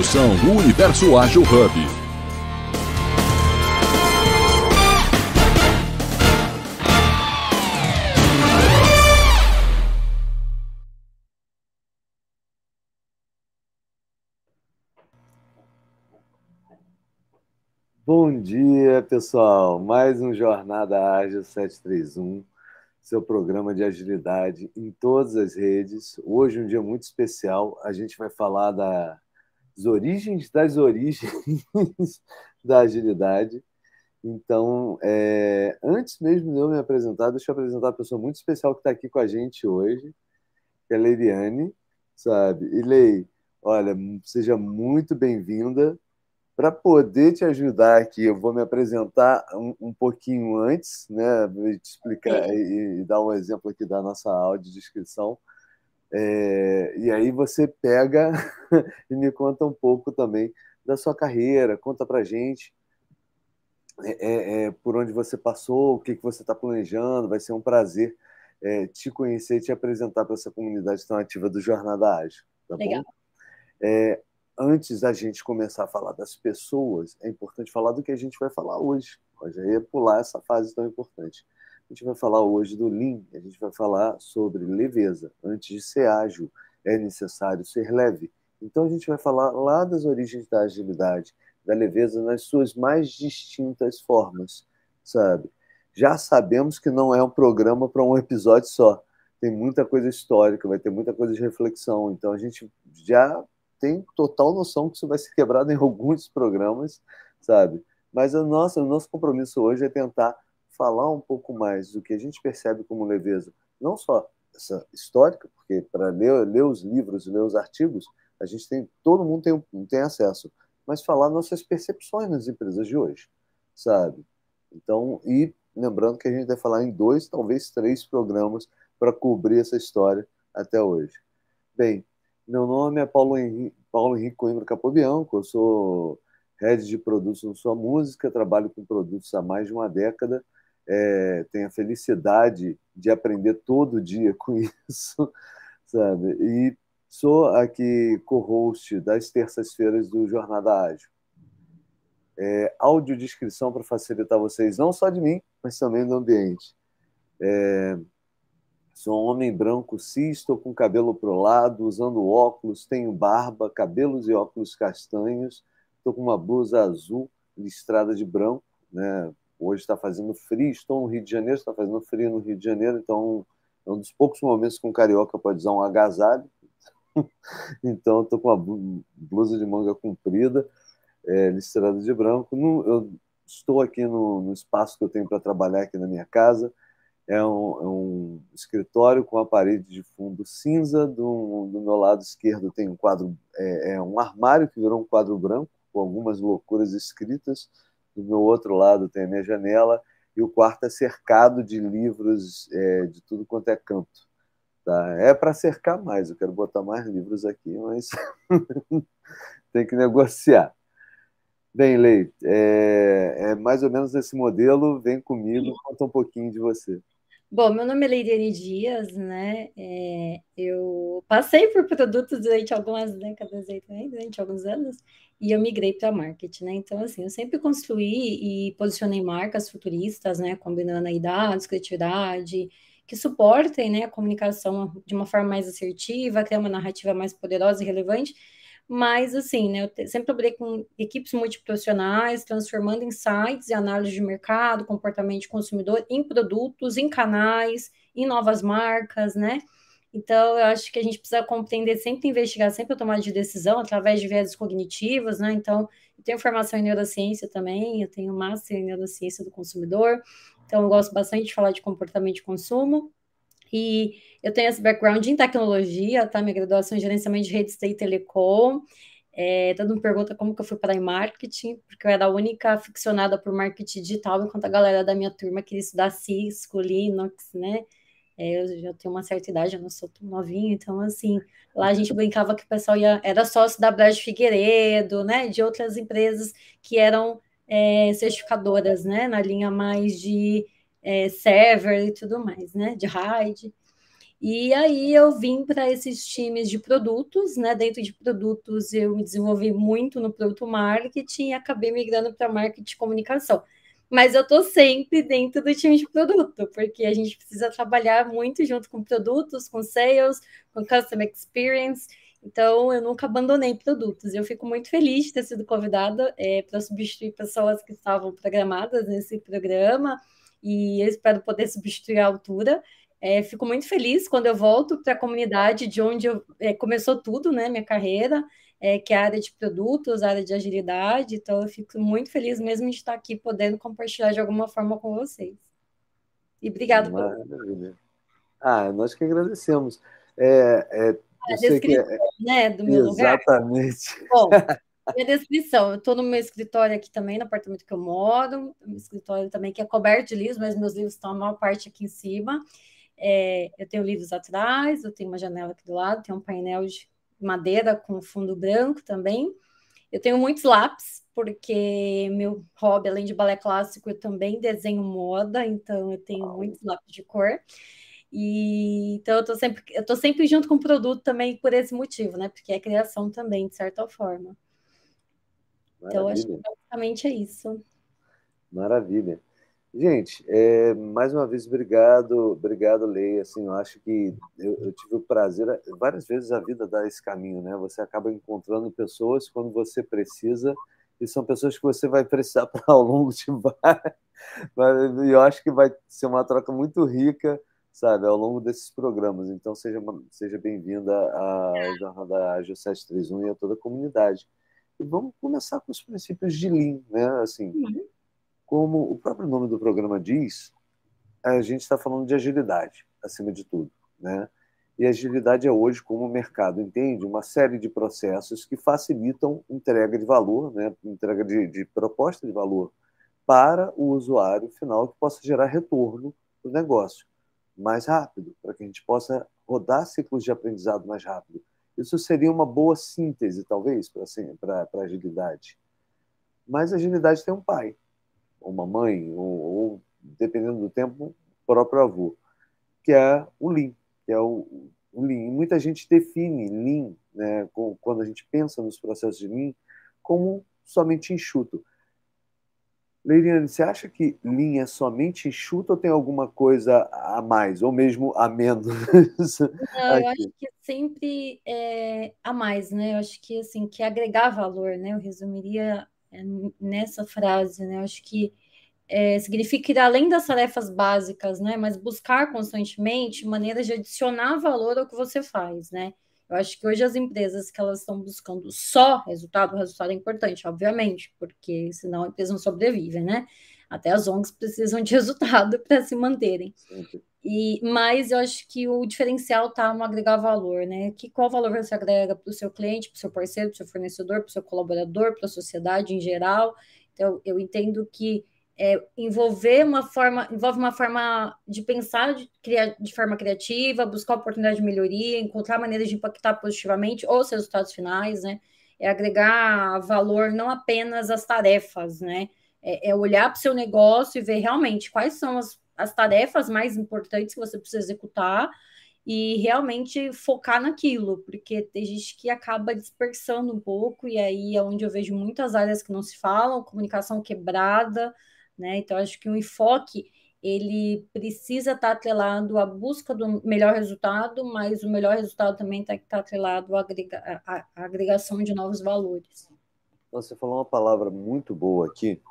Produção do Universo Ágil Hub. Bom dia, pessoal. Mais um Jornada Ágil 731, seu programa de agilidade em todas as redes. Hoje um dia muito especial. A gente vai falar das origens das origens da agilidade. Então, é, antes mesmo de eu me apresentar, deixa eu apresentar uma pessoa muito especial que está aqui com a gente hoje, que é a Leiriane, sabe? E Lei, olha, seja muito bem-vinda para poder te ajudar aqui, eu vou me apresentar um, um pouquinho antes, né? Vou te explicar e, e, dar um exemplo aqui da nossa audiodescrição. É, e aí você pega e me conta um pouco também da sua carreira, conta para gente é, é, é, por onde você passou, o que, que você está planejando. Vai ser um prazer é, te conhecer e te apresentar para essa comunidade tão ativa do Jornada Ágil. Tá Legal. Bom? É, antes da gente começar a falar das pessoas, é importante falar do que a gente vai falar hoje. Já ia pular essa fase tão importante. A gente vai falar hoje do Lean, a gente vai falar sobre leveza. Antes de ser ágil, é necessário ser leve. Então a gente vai falar lá das origens da agilidade, da leveza nas suas mais distintas formas, sabe? Já sabemos que não é um programa para um episódio só. Tem muita coisa histórica, vai ter muita coisa de reflexão. Então a gente já tem total noção que isso vai ser quebrado em alguns programas, sabe? Mas a nossa, o nosso compromisso hoje é tentar falar um pouco mais do que a gente percebe como leveza, não só essa histórica, porque para ler, ler os livros, ler os artigos, a gente tem, todo mundo tem, tem acesso, mas falar nossas percepções nas empresas de hoje, sabe? Então, e lembrando que a gente vai falar em dois, talvez três programas para cobrir essa história até hoje. Bem, meu nome é Paulo Henrique, Paulo Henrique Coimbra Capobianco, eu sou head de produtos no Sua Música, trabalho com produtos há mais de uma década, é, a felicidade de aprender todo dia com isso, sabe? E sou aqui co-host das terças-feiras do Jornada Ágil. É, audiodescrição para facilitar vocês, não só de mim, mas também do ambiente. É, Sou um homem branco cis, estou com cabelo pro lado, usando óculos, tenho barba, cabelos e óculos castanhos, estou com uma blusa azul listrada de branco, né? Hoje está fazendo frio, estou no Rio de Janeiro, está fazendo frio no Rio de Janeiro, então é um dos poucos momentos que um carioca pode usar um agasalho. então, estou com uma blusa de manga comprida, é, listrada de branco. eu estou aqui no, no espaço que eu tenho para trabalhar aqui na minha casa é um, é um, escritório com a parede de fundo cinza. Do, do meu lado esquerdo tem um quadro, é, é, um armário que virou um quadro branco, com algumas loucuras escritas. Do meu outro lado tem a minha janela e o quarto é cercado de livros é, de tudo quanto é canto. Tá? É para cercar mais, eu quero botar mais livros aqui, mas tem que negociar. Bem, Leite, é, é, mais ou menos esse modelo. Vem comigo, conta um pouquinho de você. Bom, meu nome é Leidiane Dias, né? É, eu passei por produtos durante algumas décadas aí também, durante alguns anos, e eu migrei para marketing, né? Então, assim, eu sempre construí e posicionei marcas futuristas, né? Combinando aí dados, criatividade, que suportem né, a comunicação de uma forma mais assertiva, criar uma narrativa mais poderosa e relevante mas, assim, né, eu sempre trabalhei com equipes multiprofissionais, transformando insights e análise de mercado, comportamento de consumidor em produtos, em canais, em novas marcas, né? Então, eu acho que a gente precisa compreender, sempre investigar, sempre a tomada de decisão através de viés cognitivos, né? Então, eu tenho formação em neurociência também, eu tenho master em neurociência do consumidor, então eu gosto bastante de falar de comportamento de consumo. E eu tenho esse background em tecnologia, tá? Minha graduação em gerenciamento de redes e telecom. É, todo mundo pergunta como que eu fui para em marketing, porque eu era a única aficionada por marketing digital, enquanto a galera da minha turma queria estudar Cisco, Linux, né? É, eu já tenho uma certa idade, eu não sou tão novinha, então, assim, lá a gente brincava que o pessoal ia, era sócio da Brad Figueiredo, né? De outras empresas que eram é, certificadoras, né? Na linha mais de é, server e tudo mais, né? De RAID. E aí eu vim para esses times de produtos, né? Dentro de produtos eu me desenvolvi muito no produto marketing e acabei migrando para marketing de comunicação. Mas eu estou sempre dentro do time de produto, porque a gente precisa trabalhar muito junto com produtos, com sales, com customer experience. Então, eu nunca abandonei produtos. Eu fico muito feliz de ter sido convidada é, para substituir pessoas que estavam programadas nesse programa e eu espero poder substituir a altura. É, fico muito feliz quando eu volto para a comunidade de onde eu, é, começou tudo, né, minha carreira, é, que é a área de produtos, a área de agilidade. Então, eu fico muito feliz mesmo de estar aqui podendo compartilhar de alguma forma com vocês. E obrigado por. Ah, nós que agradecemos. É, é, a descrição, é... né, do meu Exatamente. lugar. Exatamente. Minha descrição, eu estou no meu escritório aqui também, no apartamento que eu moro, meu escritório também que é coberto de livros, mas meus livros estão a maior parte aqui em cima. É, eu tenho livros atrás, eu tenho uma janela aqui do lado, tenho um painel de madeira com fundo branco também. Eu tenho muitos lápis, porque meu hobby, além de balé clássico, eu também desenho moda, então eu tenho muitos lápis de cor. E então eu tô sempre, eu tô sempre junto com o produto também por esse motivo, né? Porque é criação também, de certa forma. Maravilha. Então, acho que basicamente é isso. Maravilha. Gente, é, mais uma vez, obrigado, obrigado, Leia. Assim, eu acho que eu, eu, tive o prazer, várias vezes a vida dá esse caminho, né? Você acaba encontrando pessoas quando você precisa, e são pessoas que você vai precisar para ao longo de várias. E eu acho que vai ser uma troca muito rica, sabe, ao longo desses programas. Então, seja, seja bem-vinda ao Jornada Ágil 731 e a toda a comunidade. Vamos começar com os princípios de Lean, né? Assim. Uhum como o próprio nome do programa diz, a gente está falando de agilidade, acima de tudo. Né? E agilidade é hoje, como o mercado entende, uma série de processos que facilitam entrega de valor, né? entrega de, de proposta de valor para o usuário final que possa gerar retorno do negócio mais rápido, para que a gente possa rodar ciclos de aprendizado mais rápido. Isso seria uma boa síntese, talvez, para a agilidade. Mas a agilidade tem um pai, uma mãe, ou, ou, dependendo do tempo, próprio avô, que é o Lean, que é o, o Lean. muita gente define Lean, né, quando a gente pensa nos processos de Lean, como somente enxuto. Leiriane, você acha que Lean é somente enxuto ou tem alguma coisa a mais, ou mesmo a menos? Não, eu acho que sempre é a mais, né? Eu acho que assim, que agregar valor, né? Eu resumiria é, nessa frase, né? Eu acho que é, significa ir além das tarefas básicas, né? Mas buscar constantemente maneiras de adicionar valor ao que você faz, né? Eu acho que hoje as empresas que elas estão buscando só resultado, o resultado é importante, obviamente, porque senão a empresa não sobrevive, né? Até as ONGs precisam de resultado para se manterem. E, mas eu acho que o diferencial está no agregar valor, né? Que qual valor você agrega para o seu cliente, para o seu parceiro, para o seu fornecedor, para o seu colaborador, para a sociedade em geral. Então, eu entendo que é, envolver uma forma, envolve uma forma de pensar de, de forma criativa, buscar oportunidade de melhoria, encontrar maneiras de impactar positivamente os resultados finais, né? É agregar valor não apenas às tarefas, né? É, é olhar para o seu negócio e ver realmente quais são as as tarefas mais importantes que você precisa executar e realmente focar naquilo, porque tem gente que acaba dispersando um pouco, e aí é onde eu vejo muitas áreas que não se falam, comunicação quebrada, né? Então, acho que o enfoque ele precisa estar atrelado à busca do melhor resultado, mas o melhor resultado também tem que estar atrelado à, agrega à agregação de novos valores. Você falou uma palavra muito boa aqui,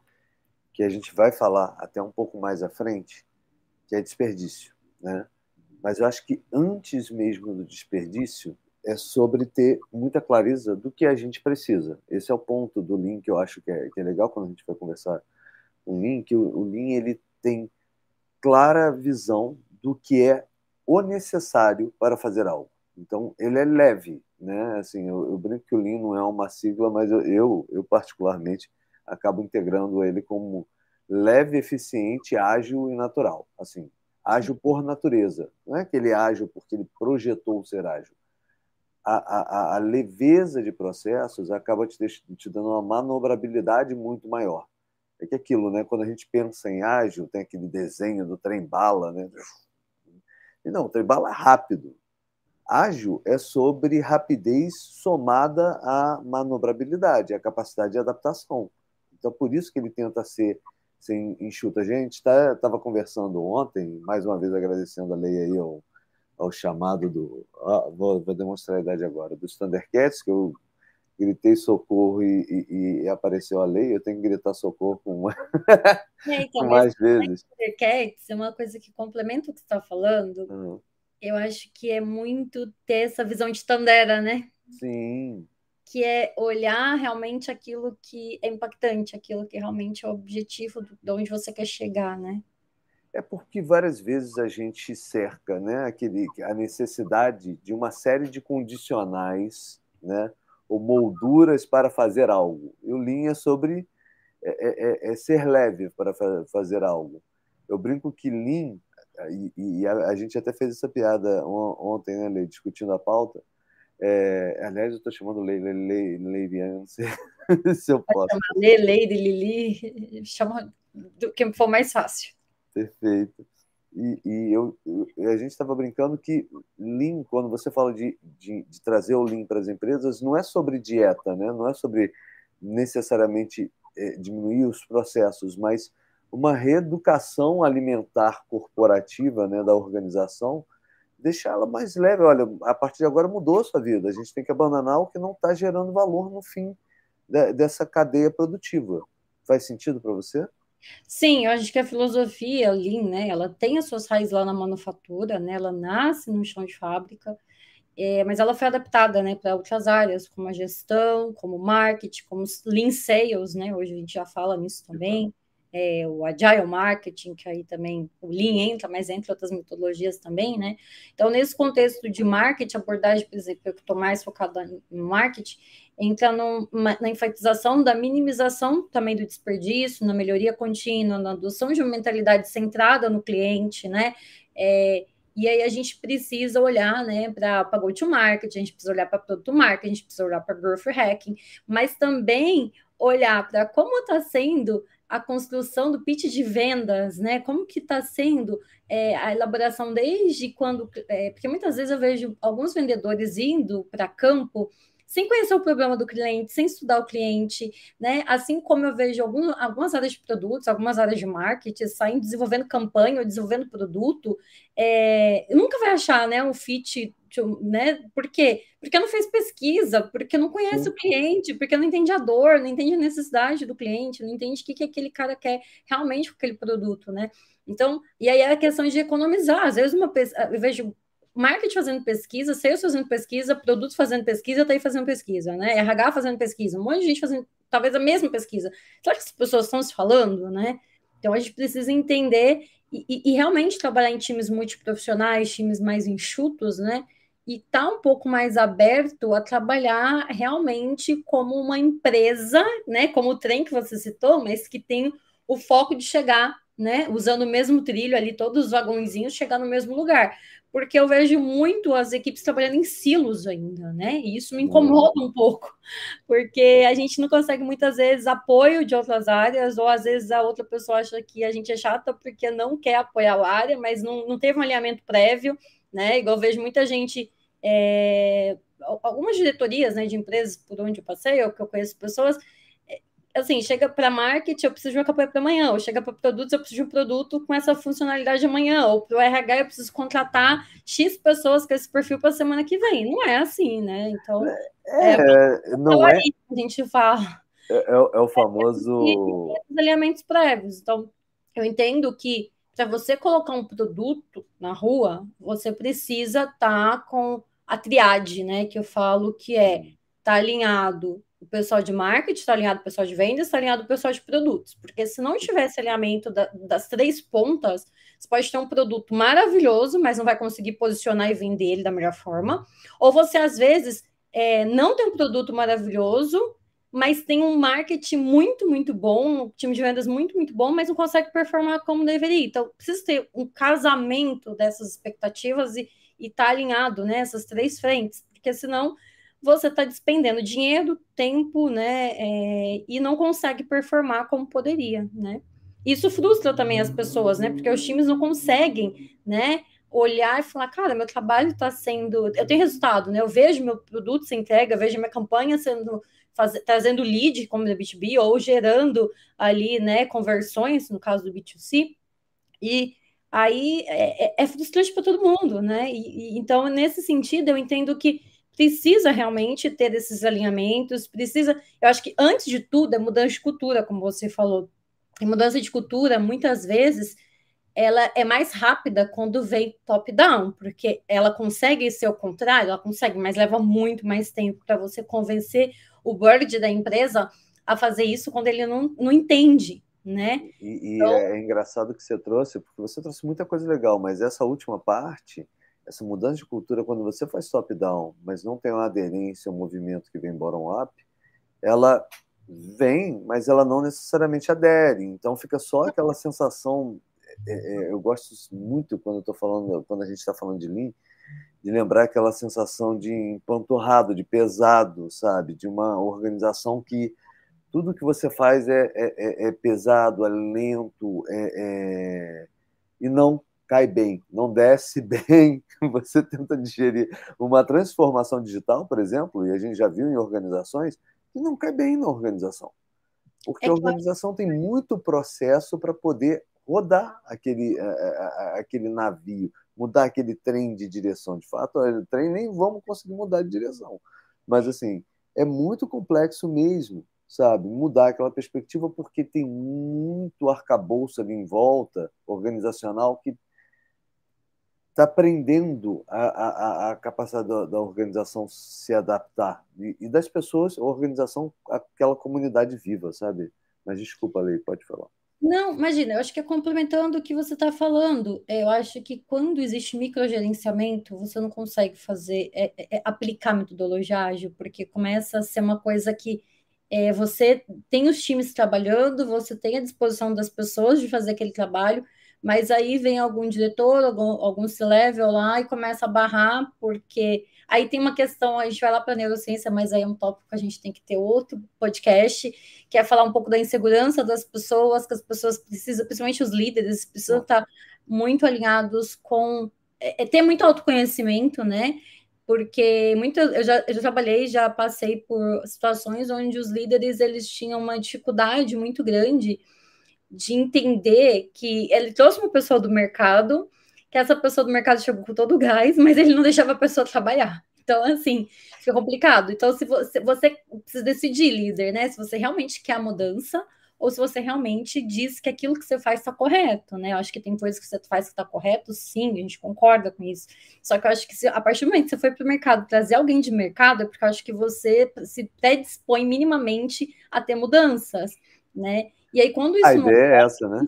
que a gente vai falar até um pouco mais à frente, que é desperdício. Né? Mas eu acho que antes mesmo do desperdício é sobre ter muita clareza do que a gente precisa. Esse é o ponto do Lean que eu acho que é, que é legal quando a gente vai conversar o Lean, que o, Lean ele tem clara visão do que é o necessário para fazer algo. Então, ele é leve, né? Assim, eu, eu brinco que o Lean não é uma sigla, mas eu, eu, eu particularmente acabo integrando ele como leve, eficiente, ágil e natural. Assim, ágil por natureza. Não é que ele é ágil porque ele projetou ser ágil. A, a, a leveza de processos acaba te, te dando uma manobrabilidade muito maior. É que aquilo, né? Quando a gente pensa em ágil, tem aquele desenho do trem bala, né? E não, trem bala é rápido. Ágil é sobre rapidez somada à manobrabilidade, à capacidade de adaptação. Então, por isso que ele tenta ser, ser enxuto. A gente estava tá, conversando ontem, mais uma vez agradecendo a lei aí ao, ao chamado do. Ah, vou, vou, demonstrar a idade agora, dos Thundercats, que eu gritei socorro e, e, e, apareceu a lei, eu tenho que gritar socorro com, é, então, com mais vezes. Thundercats é uma coisa que complementa o que você está falando. Uhum eu acho que é muito ter essa visão de Tandera, né? Sim. Que é olhar realmente aquilo que é impactante, aquilo que realmente é o objetivo de onde você quer chegar, né? É porque várias vezes a gente cerca né, aquele, a necessidade de uma série de condicionais né, ou molduras para fazer algo. E o Lean é sobre é, é, é ser leve para fazer algo. Eu brinco que Lean e, e a, a, gente até fez essa piada ontem, né, Lei, discutindo a pauta. É, aliás, eu estou chamando Lei, Lei, Lei, Lei, não sei se eu posso. Lei, Lei, Lili, chama do que for mais fácil. Perfeito. E, e eu, a gente estava brincando que Lean, quando você fala de, de, de trazer o Lean para as empresas, não é sobre dieta, né? não é sobre necessariamente é, diminuir os processos, mas uma reeducação alimentar corporativa né, da organização, deixar ela mais leve. Olha, a partir de agora mudou a sua vida, a gente tem que abandonar o que não está gerando valor no fim dessa cadeia produtiva. Faz sentido para você? Sim, eu acho que a filosofia Lean, né, ela tem as suas raízes lá na manufatura, né, ela nasce no chão de fábrica, é, mas ela foi adaptada, né, para outras áreas, como a gestão, como marketing, como Lean Sales, né, hoje a gente já fala nisso também, é, o Agile Marketing, que aí também o Lean entra, mas entre outras metodologias também, né? Então, nesse contexto de marketing, abordagem, por exemplo, eu estou mais focada em marketing, entra no, na enfatização da minimização também do desperdício, na melhoria contínua, na adoção de uma mentalidade centrada no cliente, né? É, e aí a gente precisa olhar né, para go-to-market, a gente precisa olhar para produto marketing, a gente precisa olhar para growth hacking, mas também olhar para como está sendo a construção do pitch de vendas, né? Como que está sendo é, a elaboração desde quando... É, porque muitas vezes eu vejo alguns vendedores indo para campo sem conhecer o problema do cliente, sem estudar o cliente, né? Assim como eu vejo algum, algumas áreas de produtos, algumas áreas de marketing saindo desenvolvendo campanha ou desenvolvendo produto, é, nunca vai achar né, um fit né? Por quê? Porque não fez pesquisa, porque não conhece Sim. o cliente, porque não entende a dor, não entende a necessidade do cliente, não entende o que, que aquele cara quer realmente com aquele produto, né? Então, e aí é a questão de economizar. Às vezes, uma eu vejo marketing fazendo pesquisa, sales fazendo pesquisa, produtos fazendo pesquisa, tá aí fazendo pesquisa, né? RH fazendo pesquisa, um monte de gente fazendo talvez a mesma pesquisa. Será que as pessoas estão se falando, né? Então a gente precisa entender e, e, realmente trabalhar em times multiprofissionais, times mais enxutos, né? e está um pouco mais aberto a trabalhar realmente como uma empresa, né? Como o trem que você citou, mas que tem o foco de chegar, né? Usando o mesmo trilho ali, todos os vagõezinhos chegar no mesmo lugar. Porque eu vejo muito as equipes trabalhando em silos ainda, né? E isso me incomoda um pouco, porque a gente não consegue muitas vezes apoio de outras áreas, ou às vezes a outra pessoa acha que a gente é chata porque não quer apoiar a área, mas não, não teve um alinhamento prévio, né? Igual eu vejo muita gente é, algumas diretorias né, de empresas por onde eu passei, ou que eu conheço pessoas, assim, chega para marketing, eu preciso de uma campanha para amanhã, ou chega para produtos, eu preciso de um produto com essa funcionalidade amanhã, ou para o RH eu preciso contratar X pessoas com esse perfil para a semana que vem. Não é assim, né? Então, é, é não é. A gente fala. É, é, é o famoso. Os alinhamentos prévios. Então, eu entendo que para você colocar um produto na rua, você precisa estar tá com a triade, né? Que eu falo que é tá alinhado o pessoal de marketing, está alinhado o pessoal de vendas, está alinhado o pessoal de produtos. Porque se não tivesse alinhamento da, das três pontas, você pode ter um produto maravilhoso, mas não vai conseguir posicionar e vender ele da melhor forma. Ou você, às vezes, é, não tem um produto maravilhoso, mas tem um marketing muito, muito bom, um time de vendas muito, muito bom, mas não consegue performar como deveria. Então, precisa ter um casamento dessas expectativas e estar tá alinhado nessas né, três frentes, porque senão você está despendendo dinheiro, tempo, né, é, e não consegue performar como poderia, né? Isso frustra também as pessoas, né? Porque os times não conseguem, né, olhar e falar, cara, meu trabalho está sendo. Eu tenho resultado, né? Eu vejo meu produto se entrega, vejo minha campanha sendo. Faz, trazendo lead, como da B2B, ou gerando ali, né, conversões, no caso do B2C, e aí é, é, é frustrante para todo mundo, né? E, e, então, nesse sentido, eu entendo que precisa realmente ter esses alinhamentos, precisa, eu acho que antes de tudo é mudança de cultura, como você falou. E mudança de cultura, muitas vezes, ela é mais rápida quando vem top-down, porque ela consegue ser o contrário, ela consegue, mas leva muito mais tempo para você convencer o board da empresa a fazer isso quando ele não, não entende, né? E, e então... é engraçado que você trouxe, porque você trouxe muita coisa legal, mas essa última parte, essa mudança de cultura, quando você faz top-down, mas não tem uma aderência, um movimento que vem bottom-up, ela vem, mas ela não necessariamente adere. Então fica só aquela sensação é, é, eu gosto muito quando estou falando, quando a gente está falando de Lean, de lembrar aquela sensação de empanturrado, de pesado, sabe? De uma organização que tudo que você faz é, é, é, é pesado, é lento, é, é, e não cai bem, não desce bem. Você tenta digerir uma transformação digital, por exemplo, e a gente já viu em organizações, que não cai bem na organização. Porque a organização tem muito processo para poder rodar aquele, eh, eh, eh, aquele navio, mudar aquele trem de direção. De fato, o trem nem vamos conseguir mudar de direção. Mas, assim, é muito complexo mesmo, sabe? Mudar aquela perspectiva, porque tem muito arcabouço ali em volta, organizacional, que está prendendo a, a, a capacidade da, da, organização se adaptar. E, e das pessoas, a organização, aquela comunidade viva, sabe? Mas desculpa, Lei, pode falar. Não, imagina, eu acho que é complementando o que você está falando. Eu acho que quando existe microgerenciamento, você não consegue fazer, é, é, é, aplicar metodologia ágil, porque começa a ser uma coisa que é, você tem os times trabalhando, você tem a disposição das pessoas de fazer aquele trabalho, mas aí vem algum diretor, algum, algum C-level lá e começa a barrar, porque Aí tem uma questão, a gente vai lá para neurociência, mas aí é um tópico que a gente tem que ter outro podcast, que é falar um pouco da insegurança das pessoas, que as pessoas precisam, principalmente os líderes, precisam estar muito alinhados com. É, é, ter muito autoconhecimento, né? Porque muito, eu, já, eu já trabalhei, já passei por situações onde os líderes eles tinham uma dificuldade muito grande de entender que ele trouxe uma pessoa do mercado que essa pessoa do mercado chegou com todo o gás, mas ele não deixava a pessoa trabalhar. Então, assim, fica complicado. Então, se você, você precisa decidir, líder, né? Se você realmente quer a mudança ou se você realmente diz que aquilo que você faz está correto, né? Eu acho que tem coisas que você faz que está correto, sim, a gente concorda com isso. Só que eu acho que se, a partir do momento que você foi para o mercado trazer alguém de mercado, é porque eu acho que você se predispõe minimamente a ter mudanças, né? E aí, quando isso. A ideia é essa, né?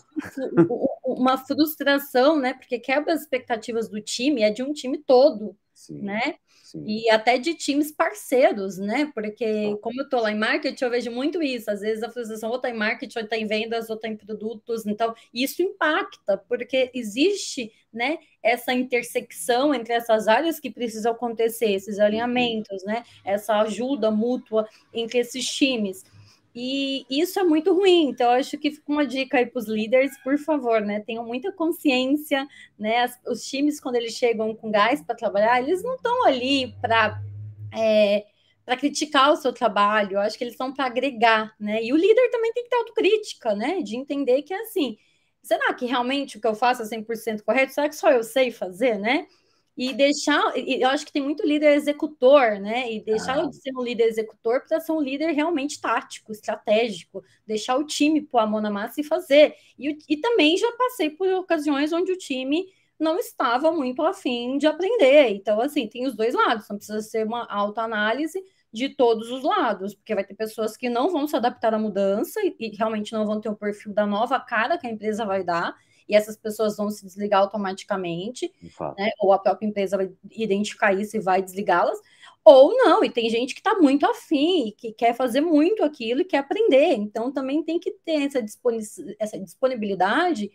Uma frustração, né? Porque quebra as expectativas do time, é de um time todo, Sim. né? Sim. E até de times parceiros, né? Porque, como eu estou lá em marketing, eu vejo muito isso. Às vezes a frustração ou está em marketing, ou está em vendas, ou está em produtos. Então, isso impacta, porque existe né, essa intersecção entre essas áreas que precisam acontecer, esses uhum. alinhamentos, né? Essa ajuda mútua entre esses times. E isso é muito ruim. Então, acho que fica uma dica aí para os líderes, por favor, né? Tenham muita consciência, né? Os times, quando eles chegam com gás para trabalhar, eles não estão ali para. É, para criticar o seu trabalho, eu acho que eles estão para agregar, né? E o líder também tem que ter autocrítica, né? De entender que é assim, será que realmente o que eu faço é 100% correto? Será que só eu sei fazer, né? E deixar, eu acho que tem muito líder executor, né? E deixar ah. de ser um líder executor para ser um líder realmente tático, estratégico, deixar o time pôr a mão na massa e fazer. E, e também já passei por ocasiões onde o time não estava muito afim de aprender. Então, assim, tem os dois lados, não precisa ser uma autoanálise de todos os lados, porque vai ter pessoas que não vão se adaptar à mudança e, e realmente não vão ter o perfil da nova cara que a empresa vai dar e essas pessoas vão se desligar automaticamente, né? ou a própria empresa vai identificar isso e vai desligá-las, ou não, e tem gente que está muito afim, que quer fazer muito aquilo e quer aprender, então também tem que ter essa, essa disponibilidade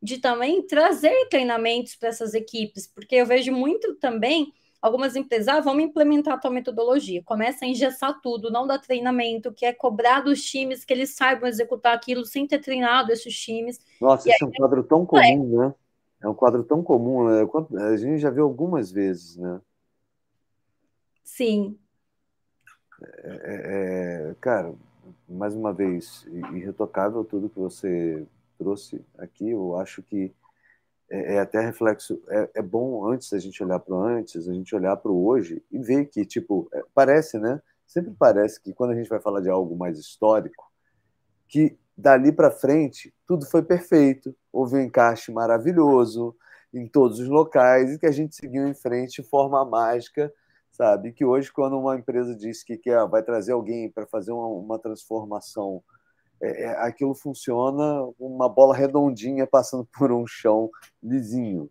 de também trazer treinamentos para essas equipes, porque eu vejo muito também Algumas empresas, ah, vamos implementar a tua metodologia. Começa a engessar tudo, não dá treinamento, que é cobrar dos times que eles saibam executar aquilo sem ter treinado esses times. Nossa, isso é um quadro tão comum, né? É um quadro tão comum, né? a gente já viu algumas vezes, né? Sim. É, é, é cara, mais uma vez, irretocável tudo que você trouxe aqui. Eu acho que é, é até reflexo. É, é, bom antes a gente olhar para o antes, a gente olhar para o hoje e ver que, tipo, é, parece, né? Sempre parece que quando a gente vai falar de algo mais histórico, que dali para frente tudo foi perfeito, houve um encaixe maravilhoso em todos os locais e que a gente seguiu em frente de forma mágica, sabe? Que hoje, quando uma empresa diz que quer, vai trazer alguém para fazer uma, uma transformação é, é, aquilo funciona uma bola redondinha passando por um chão lisinho.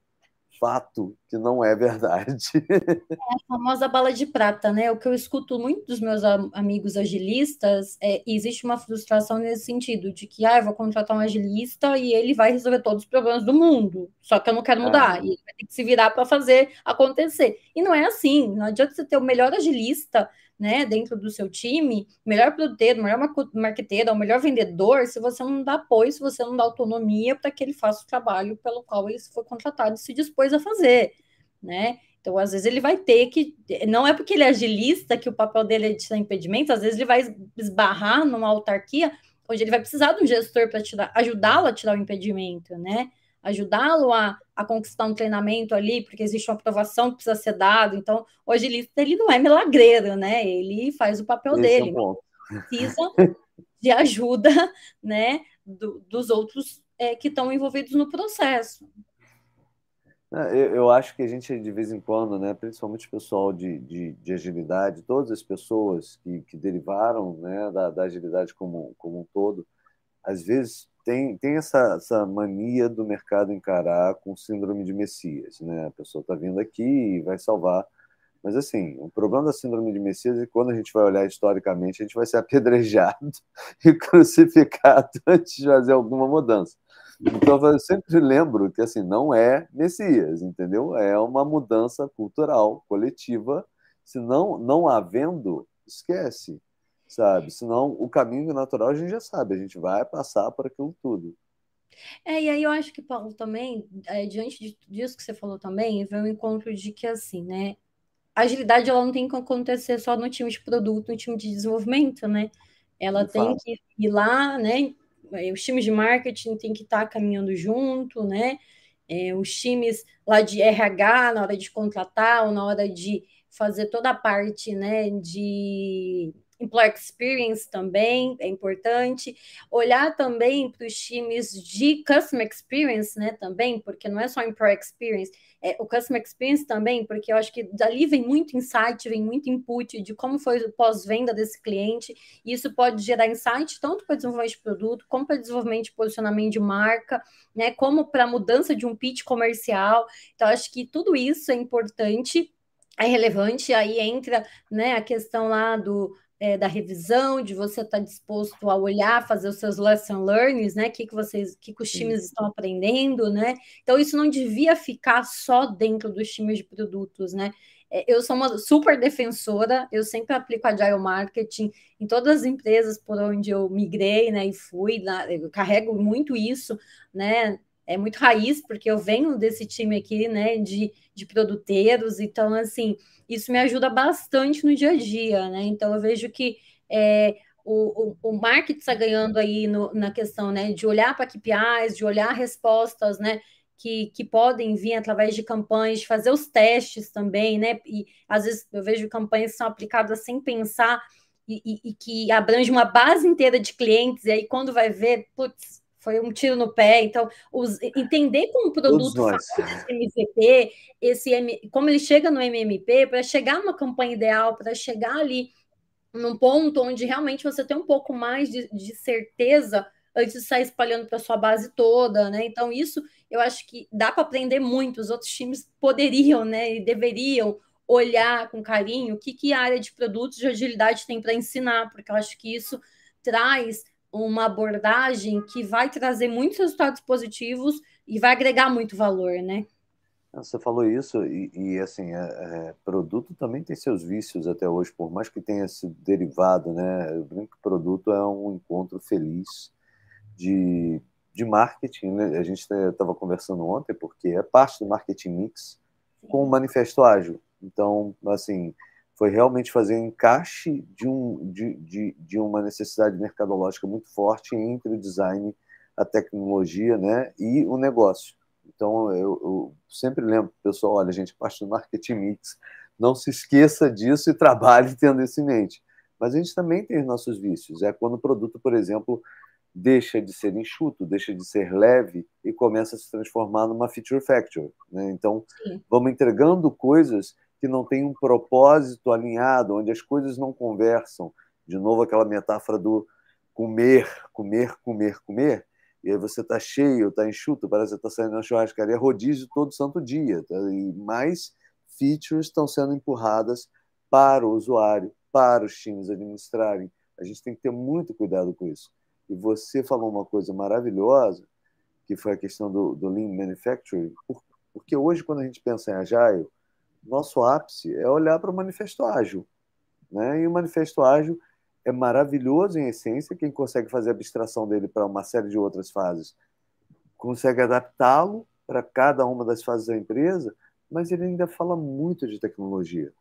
Fato que não é verdade. É a famosa bala de prata, né? O que eu escuto muito dos meus amigos agilistas é existe uma frustração nesse sentido, de que ah, eu vou contratar um agilista e ele vai resolver todos os problemas do mundo. Só que eu não quero mudar. É. E ele vai ter que se virar para fazer acontecer. E não é assim. Não adianta você ter o melhor agilista né, dentro do seu time, melhor produtor, melhor marqueteiro, o melhor vendedor, se você não dá apoio, se você não dá autonomia para que ele faça o trabalho pelo qual ele foi contratado e se dispôs a fazer, né? Então, às vezes, ele vai ter que. Não é porque ele é agilista que o papel dele é de tirar impedimento, às vezes ele vai esbarrar numa autarquia onde ele vai precisar de um gestor para ajudá-lo a tirar o impedimento, né? Ajudá-lo a, a conquistar um treinamento ali, porque existe uma aprovação que precisa ser dado. Então, o agilista ele não é milagreiro, né? Ele faz o papel Esse dele. É precisa de ajuda, né, do, dos outros é, que estão envolvidos no processo. É, eu, eu, acho que a gente, de vez em quando, né, principalmente o pessoal de, de, de agilidade, todas as pessoas que, que derivaram né, da, da agilidade como, como um todo, às vezes tem, tem essa, essa mania do mercado encarar com síndrome de Messias. Né? A pessoa está vindo aqui e vai salvar. Mas, assim, o problema da síndrome de Messias é que quando a gente vai olhar historicamente, a gente vai ser apedrejado e crucificado antes de fazer alguma mudança. Então, eu sempre lembro que, assim, não é Messias, entendeu? É uma mudança cultural, coletiva. Se não, não havendo, esquece sabe? Senão, o caminho natural a gente já sabe, a gente vai passar por aquilo tudo. É, e aí eu acho que, Paulo, também, é, diante disso que você falou também, vem o um encontro de que, assim, né, a agilidade ela não tem que acontecer só no time de produto, no time de desenvolvimento, né? Ela tem fato. que ir lá, né? Os times de marketing tem que estar caminhando junto, né? É, os times lá de RH, na hora de contratar, ou na hora de fazer toda a parte, né, de Employee Experience também é importante. Olhar também para os times de Customer Experience, né? Também, porque não é só Employee Experience, é o Customer Experience também, porque eu acho que dali vem muito insight, vem muito input de como foi o pós-venda desse cliente, e isso pode gerar insight tanto para desenvolvimento de produto, como para desenvolvimento de posicionamento de marca, né? Como para mudança de um pitch comercial. Então, acho que tudo isso é importante é relevante, aí entra né, a questão lá do, é, da revisão, de você estar tá disposto a olhar, fazer os seus lesson learnings, né? O que, que vocês, que, que os times estão aprendendo, né? Então, isso não devia ficar só dentro dos times de produtos, né? É, eu sou uma super defensora, eu sempre aplico Agile Marketing em todas as empresas por onde eu migrei, né? E fui, eu carrego muito isso, né? É muito raiz, porque eu venho desse time aqui, né? De, de produteiros, então, assim isso me ajuda bastante no dia a dia, né? Então eu vejo que é, o, o, o marketing está ganhando aí no, na questão né, de olhar para KPIs, de olhar respostas, né? Que, que podem vir através de campanhas, de fazer os testes também, né? E às vezes eu vejo campanhas que são aplicadas sem pensar e, e, e que abrange uma base inteira de clientes, e aí quando vai ver, putz, foi um tiro no pé. Então, os, entender como o produto faz esse MVP, esse M, como ele chega no MMP, para chegar numa campanha ideal, para chegar ali num ponto onde realmente você tem um pouco mais de, de certeza antes de sair espalhando para sua base toda, né? Então, isso eu acho que dá para aprender muito. Os outros times poderiam, né, e deveriam olhar com carinho o que, que a área de produtos de agilidade tem para ensinar, porque eu acho que isso traz uma abordagem que vai trazer muitos resultados positivos e vai agregar muito valor, né? Você falou isso e, e assim, é, é, produto também tem seus vícios até hoje, por mais que tenha sido derivado, né? Eu brinco que produto é um encontro feliz de, de marketing, né? a gente estava conversando ontem, porque é parte do marketing mix com o manifesto ágil. Então, assim, foi realmente fazer um encaixe de, um, de, de, de uma necessidade mercadológica muito forte entre o design, a tecnologia né, e o negócio. Então, eu, eu sempre lembro, pessoal, olha, gente, parte do marketing mix, não se esqueça disso e trabalhe tendo isso em mente. Mas a gente também tem os nossos vícios. É quando o produto, por exemplo, deixa de ser enxuto, deixa de ser leve e começa a se transformar numa feature factory. Né? Então, Sim. vamos entregando coisas que não têm um propósito alinhado, onde as coisas não conversam. De novo, aquela metáfora do comer, comer, comer, comer. E aí você está cheio, está enxuto, parece que está saindo na churrascaria rodízio todo santo dia. Tá? E mais features estão sendo empurradas para o usuário, para os times administrarem. A gente tem que ter muito cuidado com isso. E você falou uma coisa maravilhosa, que foi a questão do, do Lean Manufacturing, porque hoje, quando a gente pensa em Agile, nosso ápice é olhar para o Manifesto Ágil. Né? E o Manifesto Ágil é maravilhoso em essência, quem consegue fazer a abstração dele para uma série de outras fases, consegue adaptá-lo para cada uma das fases da empresa, mas ele ainda fala muito de tecnologia.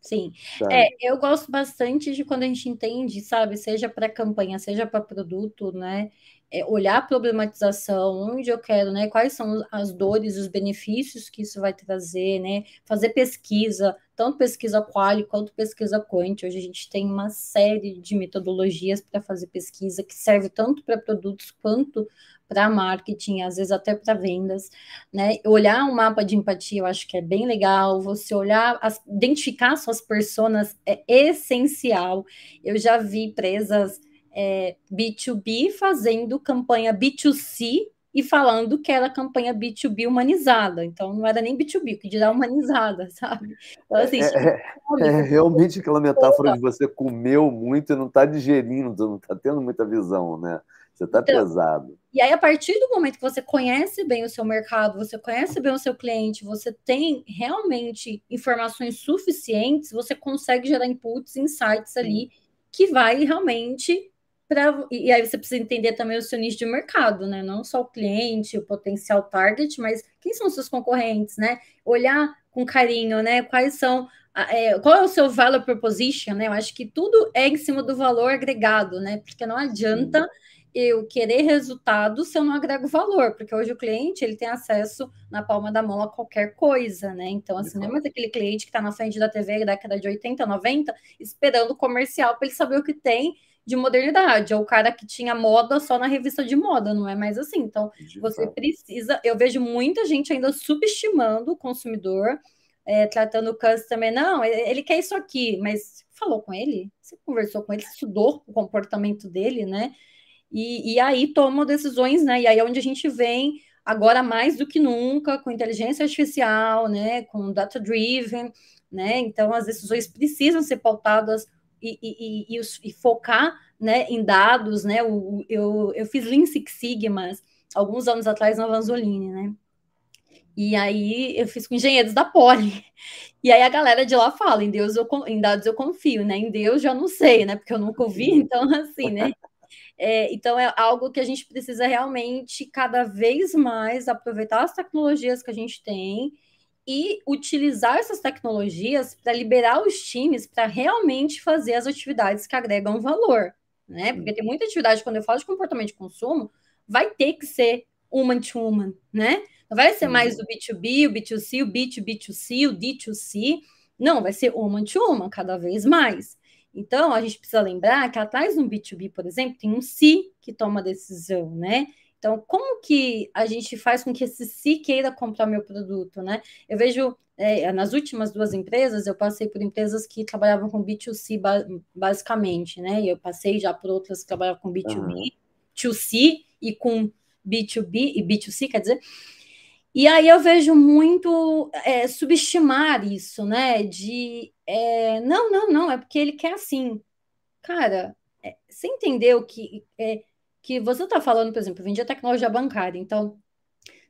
Sim, é, eu gosto bastante de quando a gente entende, sabe, seja para campanha, seja para produto, né? É olhar a problematização, onde eu quero, né? Quais são as dores, os benefícios que isso vai trazer, né? Fazer pesquisa, tanto pesquisa quali quanto pesquisa quant. Hoje a gente tem uma série de metodologias para fazer pesquisa que serve tanto para produtos quanto para marketing, às vezes até para vendas, né? Olhar um mapa de empatia, eu acho que é bem legal. Você olhar, as, identificar suas personas é essencial. Eu já vi empresas é, B2B fazendo campanha B2C e falando que era campanha B2B humanizada. Então, não era nem B2B, que dirá humanizada, sabe? Então, assim, é, é, é realmente aquela metáfora de você comeu muito e não está digerindo, não está tendo muita visão, né? Você está então, pesado. E aí, a partir do momento que você conhece bem o seu mercado, você conhece bem o seu cliente, você tem realmente informações suficientes, você consegue gerar inputs, insights ali, que vai realmente Pra, e aí você precisa entender também o seu nicho de mercado, né? Não só o cliente, o potencial target, mas quem são os seus concorrentes, né? Olhar com carinho, né? Quais são é, qual é o seu value proposition, né? Eu acho que tudo é em cima do valor agregado, né? Porque não adianta eu querer resultado se eu não agrego valor, porque hoje o cliente ele tem acesso na palma da mão a qualquer coisa, né? Então, assim, não é mais aquele cliente que está na frente da TV da década de 80, 90, esperando o comercial para ele saber o que tem de modernidade, é o cara que tinha moda só na revista de moda, não é mais assim. Então, você precisa. Eu vejo muita gente ainda subestimando o consumidor, é, tratando o customer, não, ele quer isso aqui, mas falou com ele, você conversou com ele, estudou o comportamento dele, né? E, e aí toma decisões, né? E aí é onde a gente vem agora mais do que nunca com inteligência artificial, né? Com data driven, né? Então as decisões precisam ser pautadas e, e, e, e focar né, em dados, né? Eu, eu, eu fiz Lean Six Sigmas alguns anos atrás na Vanzolini, né? E aí eu fiz com engenheiros da Poli. E aí a galera de lá fala, em Deus eu em dados eu confio, né? Em Deus já não sei, né? Porque eu nunca ouvi, então assim, né? É, então é algo que a gente precisa realmente cada vez mais aproveitar as tecnologias que a gente tem e utilizar essas tecnologias para liberar os times para realmente fazer as atividades que agregam valor, né? Porque tem muita atividade, quando eu falo de comportamento de consumo, vai ter que ser human to human, né? Não vai ser mais o B2B, o B2C, o B2B2C, o D2C. Não, vai ser human to human cada vez mais. Então, a gente precisa lembrar que atrás no B2B, por exemplo, tem um C que toma decisão, né? Então, como que a gente faz com que esse si queira comprar meu produto, né? Eu vejo é, nas últimas duas empresas, eu passei por empresas que trabalhavam com B2C basicamente, né? E eu passei já por outras que trabalhavam com B2B, uhum. 2C e com B2B e B2C, quer dizer. E aí eu vejo muito é, subestimar isso, né? De é, não, não, não, é porque ele quer assim. Cara, é, você entendeu que é, que você está falando, por exemplo, vendia tecnologia bancária. Então,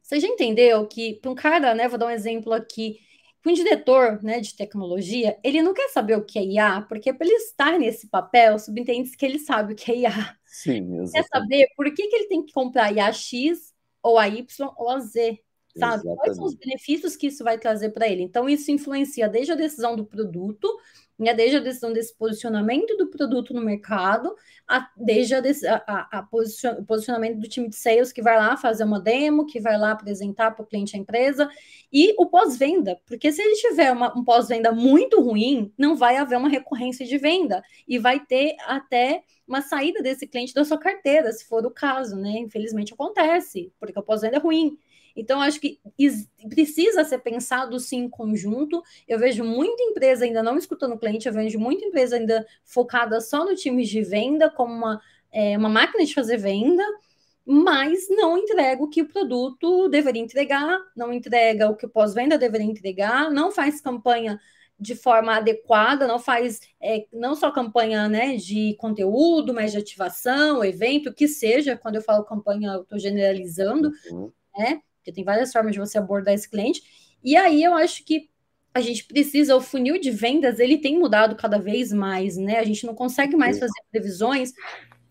você já entendeu que para um cara, né? Vou dar um exemplo aqui. que um diretor né, de tecnologia, ele não quer saber o que é IA, porque para ele estar nesse papel, subentende que ele sabe o que é IA. Sim, exatamente. Quer saber por que, que ele tem que comprar IA X, ou a Y, ou a Z sabe? Exatamente. Quais são os benefícios que isso vai trazer para ele? Então, isso influencia desde a decisão do produto, né, desde a decisão desse posicionamento do produto no mercado, a, desde a, a, a posicion, o posicionamento do time de sales que vai lá fazer uma demo, que vai lá apresentar para o cliente a empresa, e o pós-venda, porque se ele tiver uma, um pós-venda muito ruim, não vai haver uma recorrência de venda, e vai ter até uma saída desse cliente da sua carteira, se for o caso, né? Infelizmente acontece, porque o pós-venda é ruim. Então, acho que precisa ser pensado sim em conjunto. Eu vejo muita empresa ainda não escutando o cliente, eu vejo muita empresa ainda focada só no time de venda, como uma, é, uma máquina de fazer venda, mas não entrega o que o produto deveria entregar, não entrega o que o pós-venda deveria entregar, não faz campanha de forma adequada, não faz é, não só campanha né, de conteúdo, mas de ativação, evento, que seja, quando eu falo campanha, eu estou generalizando, uhum. né? Porque tem várias formas de você abordar esse cliente. E aí eu acho que a gente precisa, o funil de vendas, ele tem mudado cada vez mais, né? A gente não consegue mais fazer previsões,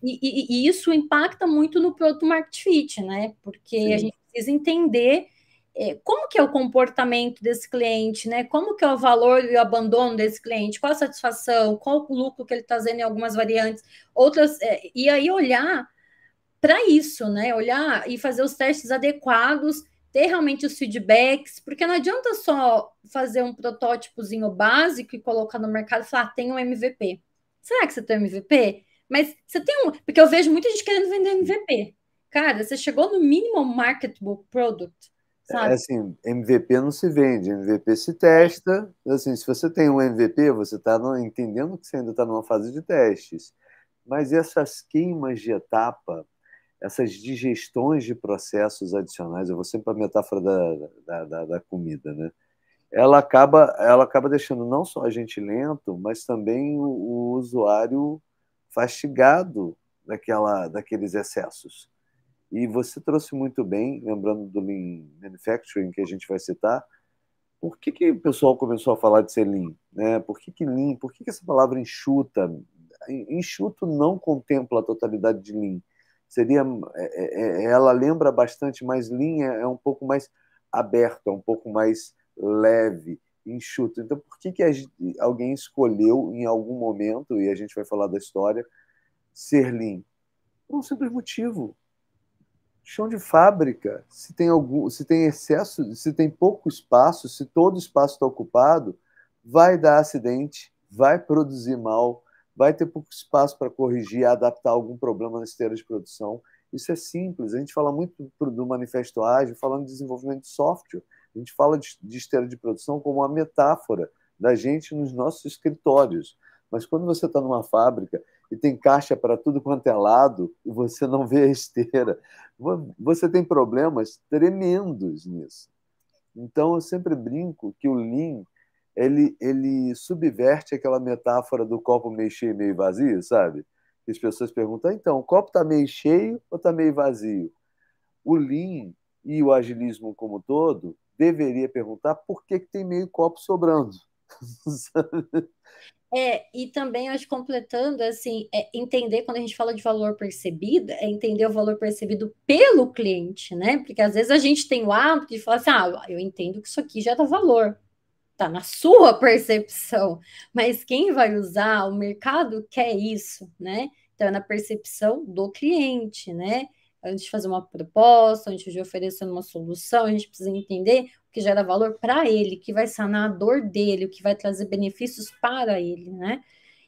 e, e, e isso impacta muito no produto market fit, né? Porque Sim. a gente precisa entender é, como que é o comportamento desse cliente, né? Como que é o valor e o abandono desse cliente, qual a satisfação, qual o lucro que ele está fazendo em algumas variantes, outras, é, e aí olhar para isso, né? Olhar e fazer os testes adequados, ter realmente os feedbacks, porque não adianta só fazer um protótipozinho básico e colocar no mercado e falar, ah, tem um MVP. Será que você tem um MVP? Mas você tem um. Porque eu vejo muita gente querendo vender MVP. Cara, você chegou no mínimo marketable product. Sabe? É assim, MVP não se vende, MVP se testa. Assim, se você tem um MVP, você está entendendo que você ainda está numa fase de testes. Mas essas queimas de etapa, essas digestões de processos adicionais, eu vou sempre para a metáfora da, da, da, da, comida, né? Ela acaba, ela acaba deixando não só a gente lento, mas também o, o usuário fastigado daquela, daqueles excessos. E você trouxe muito bem, lembrando do Lean Manufacturing, que a gente vai citar, por que, que o pessoal começou a falar de ser Lean? Né? Por que, que Lean? Por que, que essa palavra enxuta? Enxuto não contempla a totalidade de Lean seria é, é, é, ela lembra bastante mais linha, é um pouco mais aberta, um pouco mais leve, enxuto. Então, por que, que alguém escolheu em algum momento, e a gente vai falar da história, ser lean? Por um simples motivo. Chão de fábrica, se tem algum, se tem excesso, se tem pouco espaço, se todo espaço está ocupado, vai dar acidente, vai produzir mal, vai ter pouco espaço para corrigir, adaptar algum problema na esteira de produção. Isso é simples. A gente fala muito do manifesto ágil, falando de desenvolvimento de software. A gente fala de, esteira de produção como uma metáfora da gente nos nossos escritórios. Mas quando você está numa fábrica e tem caixa para tudo quanto é lado e você não vê a esteira, você tem problemas tremendos nisso. Então, eu sempre brinco que o Lean ele, ele subverte aquela metáfora do copo meio cheio meio vazio, sabe? As pessoas perguntam, então, o copo está meio cheio ou está meio vazio? O Lean e o agilismo como todo deveria perguntar por que, que tem meio copo sobrando. É, e também acho completando assim, é entender quando a gente fala de valor percebido, é entender o valor percebido pelo cliente, né? Porque às vezes a gente tem o hábito de falar assim: ah, eu entendo que isso aqui já dá valor tá na sua percepção, mas quem vai usar, o mercado quer isso, né? Então, é na percepção do cliente, né? Antes de fazer uma proposta, antes de oferecer uma solução, a gente precisa entender o que gera valor para ele, o que vai sanar a dor dele, o que vai trazer benefícios para ele, né?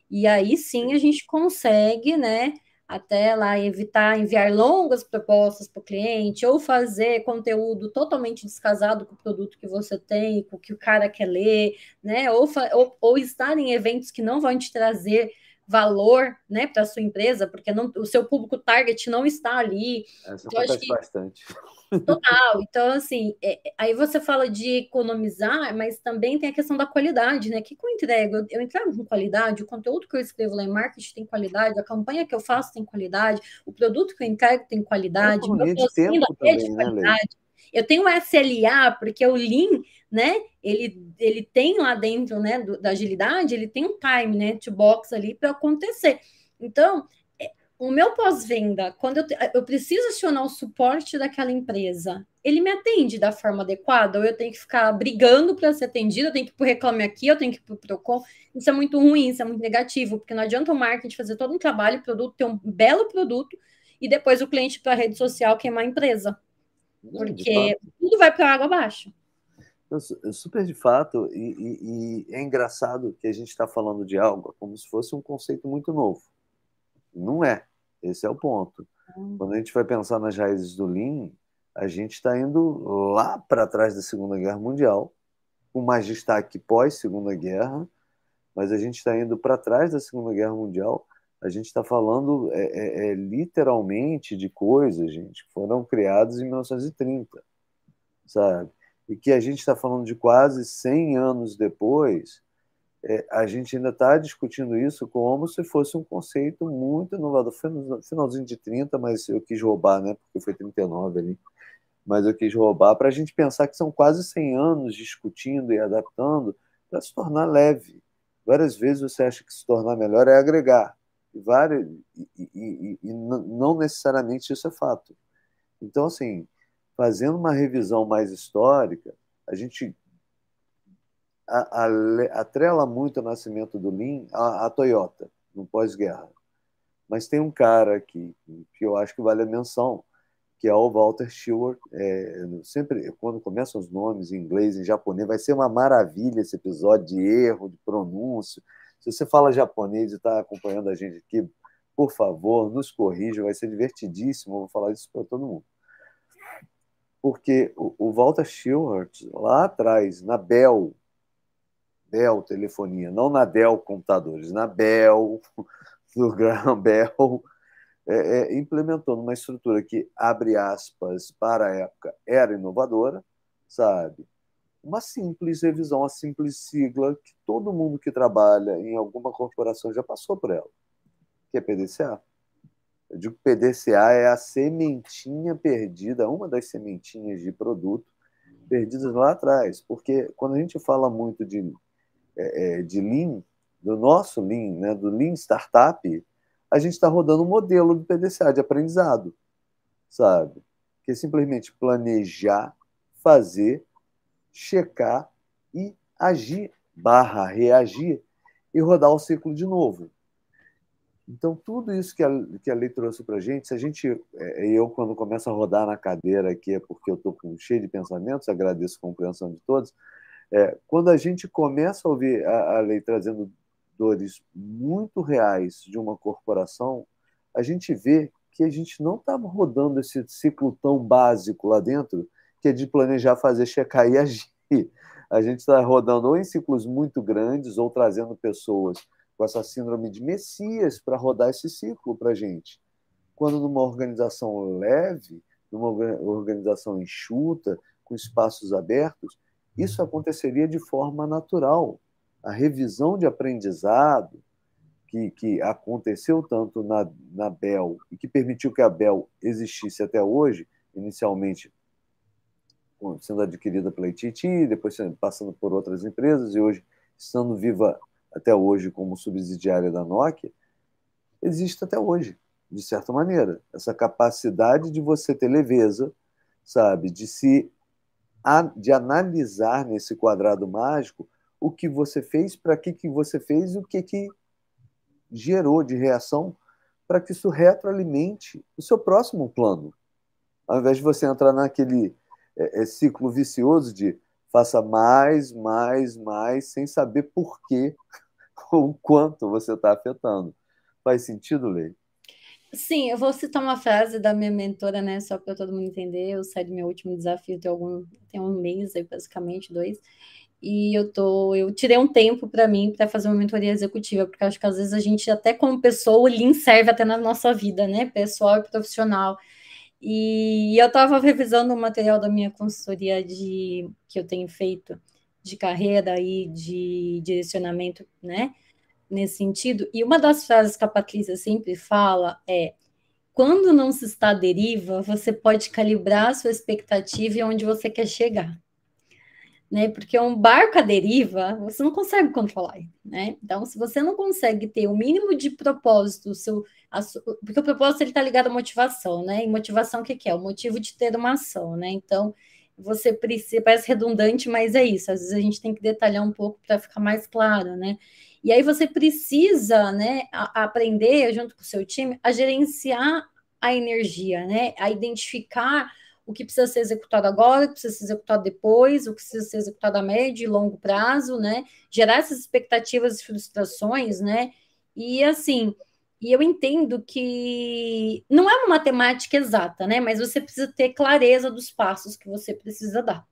E aí sim a gente consegue, né? Até lá evitar enviar longas propostas para o cliente ou fazer conteúdo totalmente descasado com o produto que você tem, com o que o cara quer ler, né? Ou, ou, ou estar em eventos que não vão te trazer valor, né, para sua empresa, porque não, o seu público target não está ali. Essa então, acontece que, bastante. Total. Então, assim, é, é, aí você fala de economizar, mas também tem a questão da qualidade, né? O que, que eu entrego? Eu, eu entrego com qualidade, o conteúdo que eu escrevo lá em marketing tem qualidade, a campanha que eu faço tem qualidade, o produto que eu entrego tem qualidade, o meu tempo também, né, qualidade. Eu tenho o SLA, porque o Lean, né? Ele, ele tem lá dentro, né, do, da agilidade, ele tem um time, né, to box ali para acontecer. Então, é, o meu pós-venda, quando eu, eu preciso acionar o suporte daquela empresa, ele me atende da forma adequada, ou eu tenho que ficar brigando para ser atendido, eu tenho que ir para o reclame aqui, eu tenho que ir para o Procon. Isso é muito ruim, isso é muito negativo, porque não adianta o marketing fazer todo um trabalho, produto, ter um belo produto, e depois o cliente para a rede social queimar a empresa. Porque tudo vai para água abaixo. Super de fato, e, e, e é engraçado que a gente está falando de algo como se fosse um conceito muito novo. Não é. Esse é o ponto. Hum. Quando a gente vai pensar nas raízes do Lean, a gente está indo lá para trás da Segunda Guerra Mundial, com mais destaque pós-Segunda Guerra, mas a gente está indo para trás da Segunda Guerra Mundial a gente está falando é, é, é, literalmente de coisas, gente, que foram criadas em 1930, sabe? E que a gente está falando de quase 100 anos depois, é, a gente ainda está discutindo isso como se fosse um conceito muito inovador. Foi no finalzinho de 30, mas eu quis roubar, né? Porque foi 39 ali. Mas eu quis roubar para a gente pensar que são quase 100 anos discutindo e adaptando para se tornar leve. Várias vezes você acha que se tornar melhor é agregar várias, e, e, e, não necessariamente isso é fato. Então, assim, fazendo uma revisão mais histórica, a gente atrela muito o nascimento do Lean à Toyota, no pós-guerra. Mas tem um cara aqui que eu acho que vale a menção, que é o Walter Stewart. É, sempre, quando começam os nomes em inglês, em japonês, vai ser uma maravilha esse episódio de erro, de pronúncio. Se você fala japonês e está acompanhando a gente aqui, por favor, nos corrija, vai ser divertidíssimo. Eu vou falar isso para todo mundo. Porque o, Walter Schillert, lá atrás, na Bell, Bell Telefonia, não na Dell Computadores, na Bell, no Graham Bell, é, é, implementou numa estrutura que, abre aspas, para a época, era inovadora, sabe? Uma simples revisão, uma simples sigla que todo mundo que trabalha em alguma corporação já passou por ela, que é PDCA. Eu digo que PDCA é a sementinha perdida, uma das sementinhas de produto perdidas lá atrás, porque quando a gente fala muito de, é, é de Lean, do nosso Lean, né, do Lean Startup, a gente está rodando um modelo do PDCA de aprendizado, sabe? Que é simplesmente planejar, fazer checar e agir, barra reagir, e rodar o ciclo de novo. Então, tudo isso que a, que a lei trouxe para a gente, se a gente, é, eu, quando começo a rodar na cadeira aqui, é porque eu estou cheio de pensamentos, agradeço a compreensão de todos, é, quando a gente começa a ouvir a, a lei trazendo dores muito reais de uma corporação, a gente vê que a gente não está rodando esse ciclo tão básico lá dentro que é de planejar, fazer, checar e agir. A gente está rodando ou em ciclos muito grandes ou trazendo pessoas com essa síndrome de Messias para rodar esse ciclo para a gente. Quando numa organização leve, numa organização enxuta, com espaços abertos, isso aconteceria de forma natural. A revisão de aprendizado que, que aconteceu tanto na, na Bell e que permitiu que a Bell existisse até hoje, inicialmente sendo adquirida pela ITT, depois passando por outras empresas e hoje estando viva até hoje como subsidiária da Nokia, existe até hoje, de certa maneira. Essa capacidade de você ter leveza, sabe, de se de analisar nesse quadrado mágico o que você fez, para que, que você fez e o que, que gerou de reação para que isso retroalimente o seu próximo plano. Ao invés de você entrar naquele é, é ciclo vicioso de faça mais, mais, mais, sem saber por quê ou quanto você está afetando. Faz sentido, Lei? Sim, eu vou citar uma frase da minha mentora, né? Só para todo mundo entender. Eu saí do meu último desafio tem algum tem um mês aí, basicamente, dois. E eu tô, eu tirei um tempo para mim para fazer uma mentoria executiva, porque acho que às vezes a gente, até como pessoa, o Lean serve até na nossa vida, né? Pessoal e profissional. E eu estava revisando o material da minha consultoria de que eu tenho feito de carreira e de direcionamento, né? Nesse sentido. E uma das frases que a Patrícia sempre fala é: quando não se está à deriva, você pode calibrar a sua expectativa e onde você quer chegar. Né? Porque um barco à deriva, você não consegue controlar, né? Então, se você não consegue ter o mínimo de propósito, seu, a, porque o propósito ele está ligado à motivação, né? E motivação o que, que é? O motivo de ter uma ação, né? Então, você precisa, parece redundante, mas é isso. Às vezes a gente tem que detalhar um pouco para ficar mais claro, né? E aí você precisa, né, a, a aprender junto com o seu time a gerenciar a energia, né? A identificar o que precisa ser executado agora, o que precisa ser executado depois, o que precisa ser executado a médio e longo prazo, né? Gerar essas expectativas e frustrações, né? E assim, e eu entendo que não é uma matemática exata, né? Mas você precisa ter clareza dos passos que você precisa dar.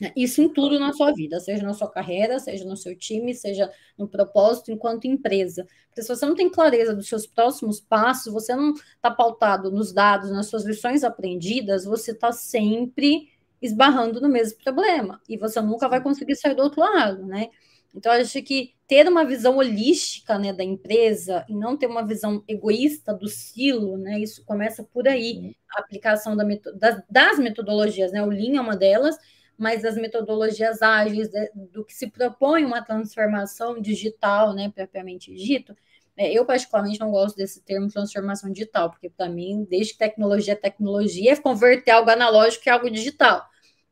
Né? Isso em tudo na sua vida, seja na sua carreira, seja no seu time, seja no propósito enquanto empresa. Porque se você não tem clareza dos seus próximos passos, você não está pautado nos dados, nas suas lições aprendidas, você está sempre esbarrando no mesmo problema e você nunca vai conseguir sair do outro lado, né? Então, acho que ter uma visão holística né, da empresa e não ter uma visão egoísta do silo, né, isso começa por aí, a aplicação da das, das, metodologias, né, o Lean é uma delas, mas as metodologias ágeis, né, do que se propõe uma transformação digital, né, propriamente dito, é, eu particularmente não gosto desse termo transformação digital, porque para mim, desde que tecnologia é tecnologia, é converter algo analógico em algo digital,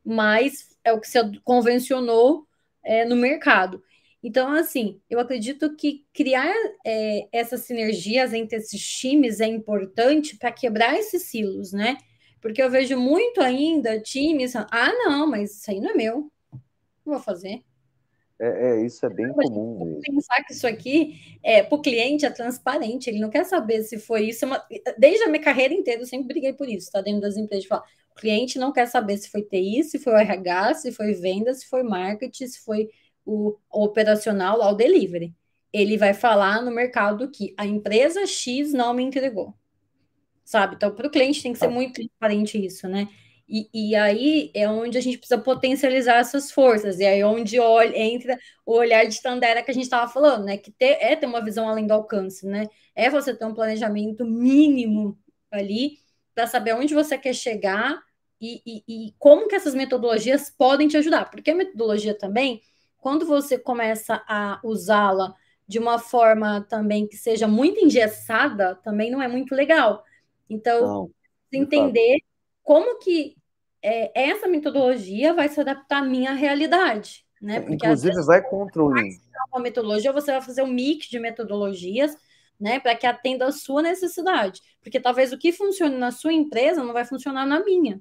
mas é o que se convencionou é, no mercado. Então, assim, eu acredito que criar é, essas sinergias entre esses times é importante para quebrar esses silos, né? Porque eu vejo muito ainda times, ah, não, mas isso aí não é meu, não vou fazer. É, é isso é bem comum. Mesmo. Pensar que isso aqui é para o cliente é transparente, ele não quer saber se foi isso. É uma, desde a minha carreira inteira, eu sempre briguei por isso, tá? Dentro das empresas, de falar, o cliente não quer saber se foi TI, se foi o RH, se foi venda, se foi marketing, se foi o, operacional ao delivery. Ele vai falar no mercado que a empresa X não me entregou. Sabe? Então, para o cliente tem que ser muito transparente isso, né? E, e, aí é onde a gente precisa potencializar essas forças, e aí é onde olha, entra o olhar de Tandera que a gente estava falando, né? Que ter, é ter uma visão além do alcance, né? É você ter um planejamento mínimo ali para saber onde você quer chegar e, e, e como que essas metodologias podem te ajudar. Porque a metodologia também quando você começa a usá-la de uma forma também que seja muito engessada, também não é muito legal. Então, não, entender como que é, essa metodologia vai se adaptar à minha realidade. Né? Porque, Inclusive, vai contra o Uma metodologia, você vai fazer um mix de metodologias né, para que atenda a sua necessidade. Porque talvez o que funcione na sua empresa não vai funcionar na minha.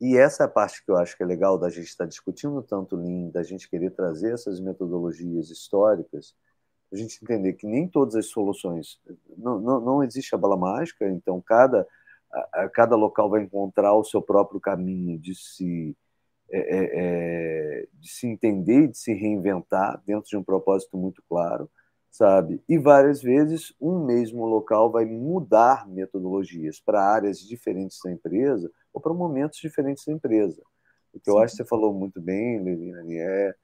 E essa é a parte que eu acho que é legal da gente estar discutindo tanto Lean, da gente querer trazer essas metodologias históricas, a gente entender que nem todas as soluções, não, não, não existe a bala mágica, então cada, a, cada local vai encontrar o seu próprio caminho de se, é, é, é, de se entender de se reinventar dentro de um propósito muito claro, sabe? E várias vezes um mesmo local vai mudar metodologias para áreas diferentes da empresa, ou para momentos diferentes da empresa. O que eu acho que você falou muito bem, Levina, é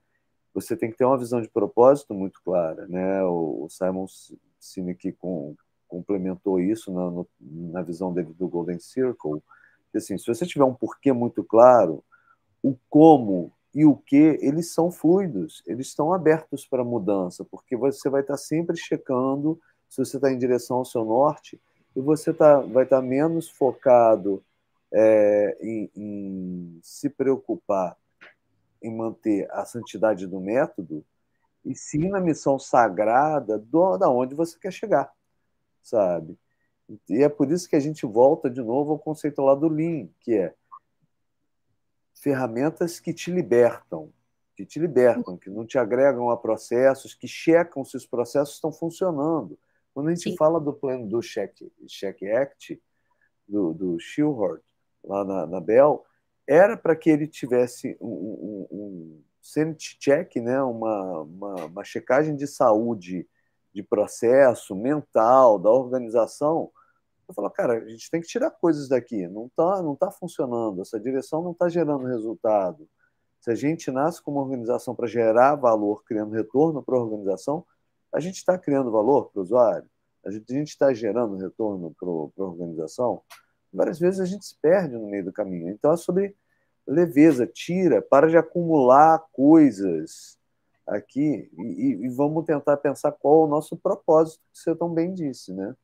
você tem que ter uma visão de propósito muito clara. Né? O, Simon Sinek com, complementou isso na, no, na visão dele do Golden Circle. Que, assim, se você tiver um porquê muito claro, o como e o que, eles são fluidos, eles estão abertos para mudança, porque você vai estar sempre checando se você está em direção ao seu norte e você tá, vai estar menos focado é, em, em se preocupar em manter a santidade do método e sim na missão sagrada do, da onde você quer chegar, sabe? E é por isso que a gente volta de novo ao conceito lá do Lean, que é ferramentas que te libertam, que te libertam, que não te agregam a processos, que checam se os processos estão funcionando. Quando a gente Sim. fala do plano do Check, Check Act, do, do Shilhart, lá na, na Bell, era para que ele tivesse um, um, um sanity check, né? uma, uma, uma checagem de saúde, de processo mental, da organização. Eu falo, cara, a gente tem que tirar coisas daqui, não está não tá funcionando, essa direção não está gerando resultado. Se a gente nasce como organização para gerar valor, criando retorno para a organização, a gente está criando valor para o usuário. a gente está gerando retorno para a organização, várias vezes a gente se perde no meio do caminho. Então é sobre leveza, tira, para de acumular coisas aqui e, e vamos tentar pensar qual é o nosso propósito, que você tão bem disse, né?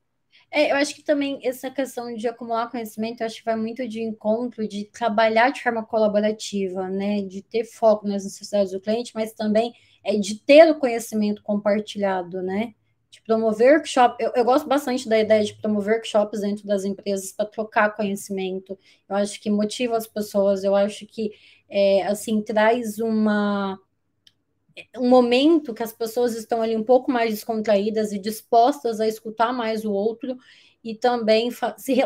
É, eu acho que também essa questão de acumular conhecimento, acho que vai muito de encontro de trabalhar de forma colaborativa, né? De ter foco nas necessidades do cliente, mas também é de ter o conhecimento compartilhado, né? De promover workshop. Eu, eu gosto bastante da ideia de promover workshops dentro das empresas para trocar conhecimento. Eu acho que motiva as pessoas, eu acho que é, assim traz uma um momento que as pessoas estão ali um pouco mais descontraídas e dispostas a escutar mais o outro e também se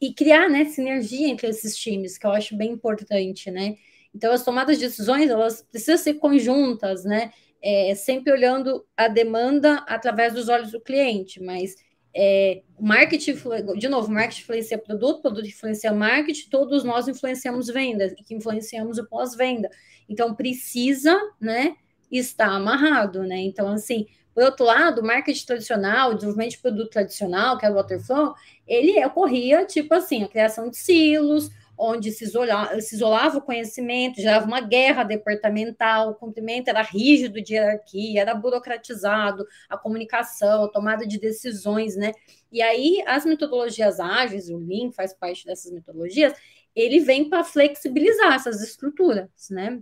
e criar né, sinergia entre esses times, que eu acho bem importante, né? Então, as tomadas de decisões, elas precisam ser conjuntas, né? É, sempre olhando a demanda através dos olhos do cliente, mas é, marketing, de novo, marketing influencia produto, produto influencia marketing, todos nós influenciamos vendas e que influenciamos o pós-venda. Então, precisa, né, está amarrado, né? Então, assim, por outro lado, marketing tradicional, desenvolvimento de produto tradicional, que é o Waterflow, ele ocorria, tipo assim, a criação de silos, onde se, isola, se isolava o conhecimento, gerava uma guerra departamental, o cumprimento era rígido de hierarquia, era burocratizado, a comunicação, a tomada de decisões, né? E aí, as metodologias ágeis, o Lean faz parte dessas metodologias, ele vem para flexibilizar essas estruturas, né?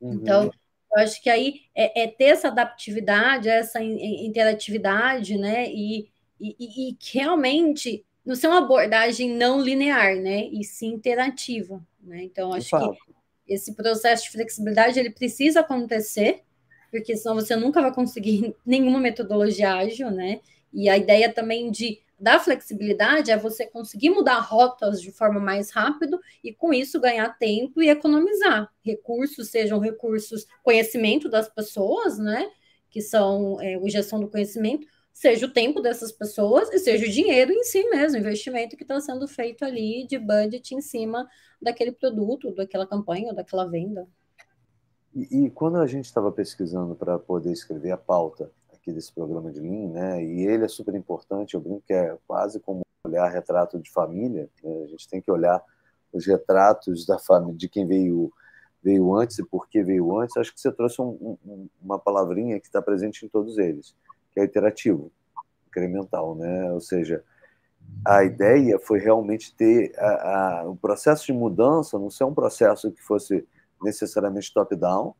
Uhum. Então, eu acho que aí é, é ter essa adaptividade, essa interatividade, né? E, e, e realmente não ser uma abordagem não linear, né? E sim interativa, né? Então, acho que esse processo de flexibilidade ele precisa acontecer, porque senão você nunca vai conseguir nenhuma metodologia ágil, né? E a ideia também de da flexibilidade é você conseguir mudar rotas de forma mais rápido e com isso ganhar tempo e economizar recursos, sejam recursos, conhecimento das pessoas, né? Que são é, a gestão do conhecimento, seja o tempo dessas pessoas e seja o dinheiro em si mesmo, investimento que está sendo feito ali de budget em cima daquele produto, daquela campanha, daquela venda. E, e quando a gente estava pesquisando para poder escrever a pauta aqui desse programa de Lean, né? E ele é super importante, eu brinco que é quase como olhar retrato de família, né? a gente tem que olhar os retratos da família, de quem veio veio antes e por que veio antes. Acho que você trouxe um, um, uma palavrinha que está presente em todos eles, que é iterativo, incremental, né? Ou seja, a ideia foi realmente ter a, a, o processo de mudança não ser um processo que fosse necessariamente top-down,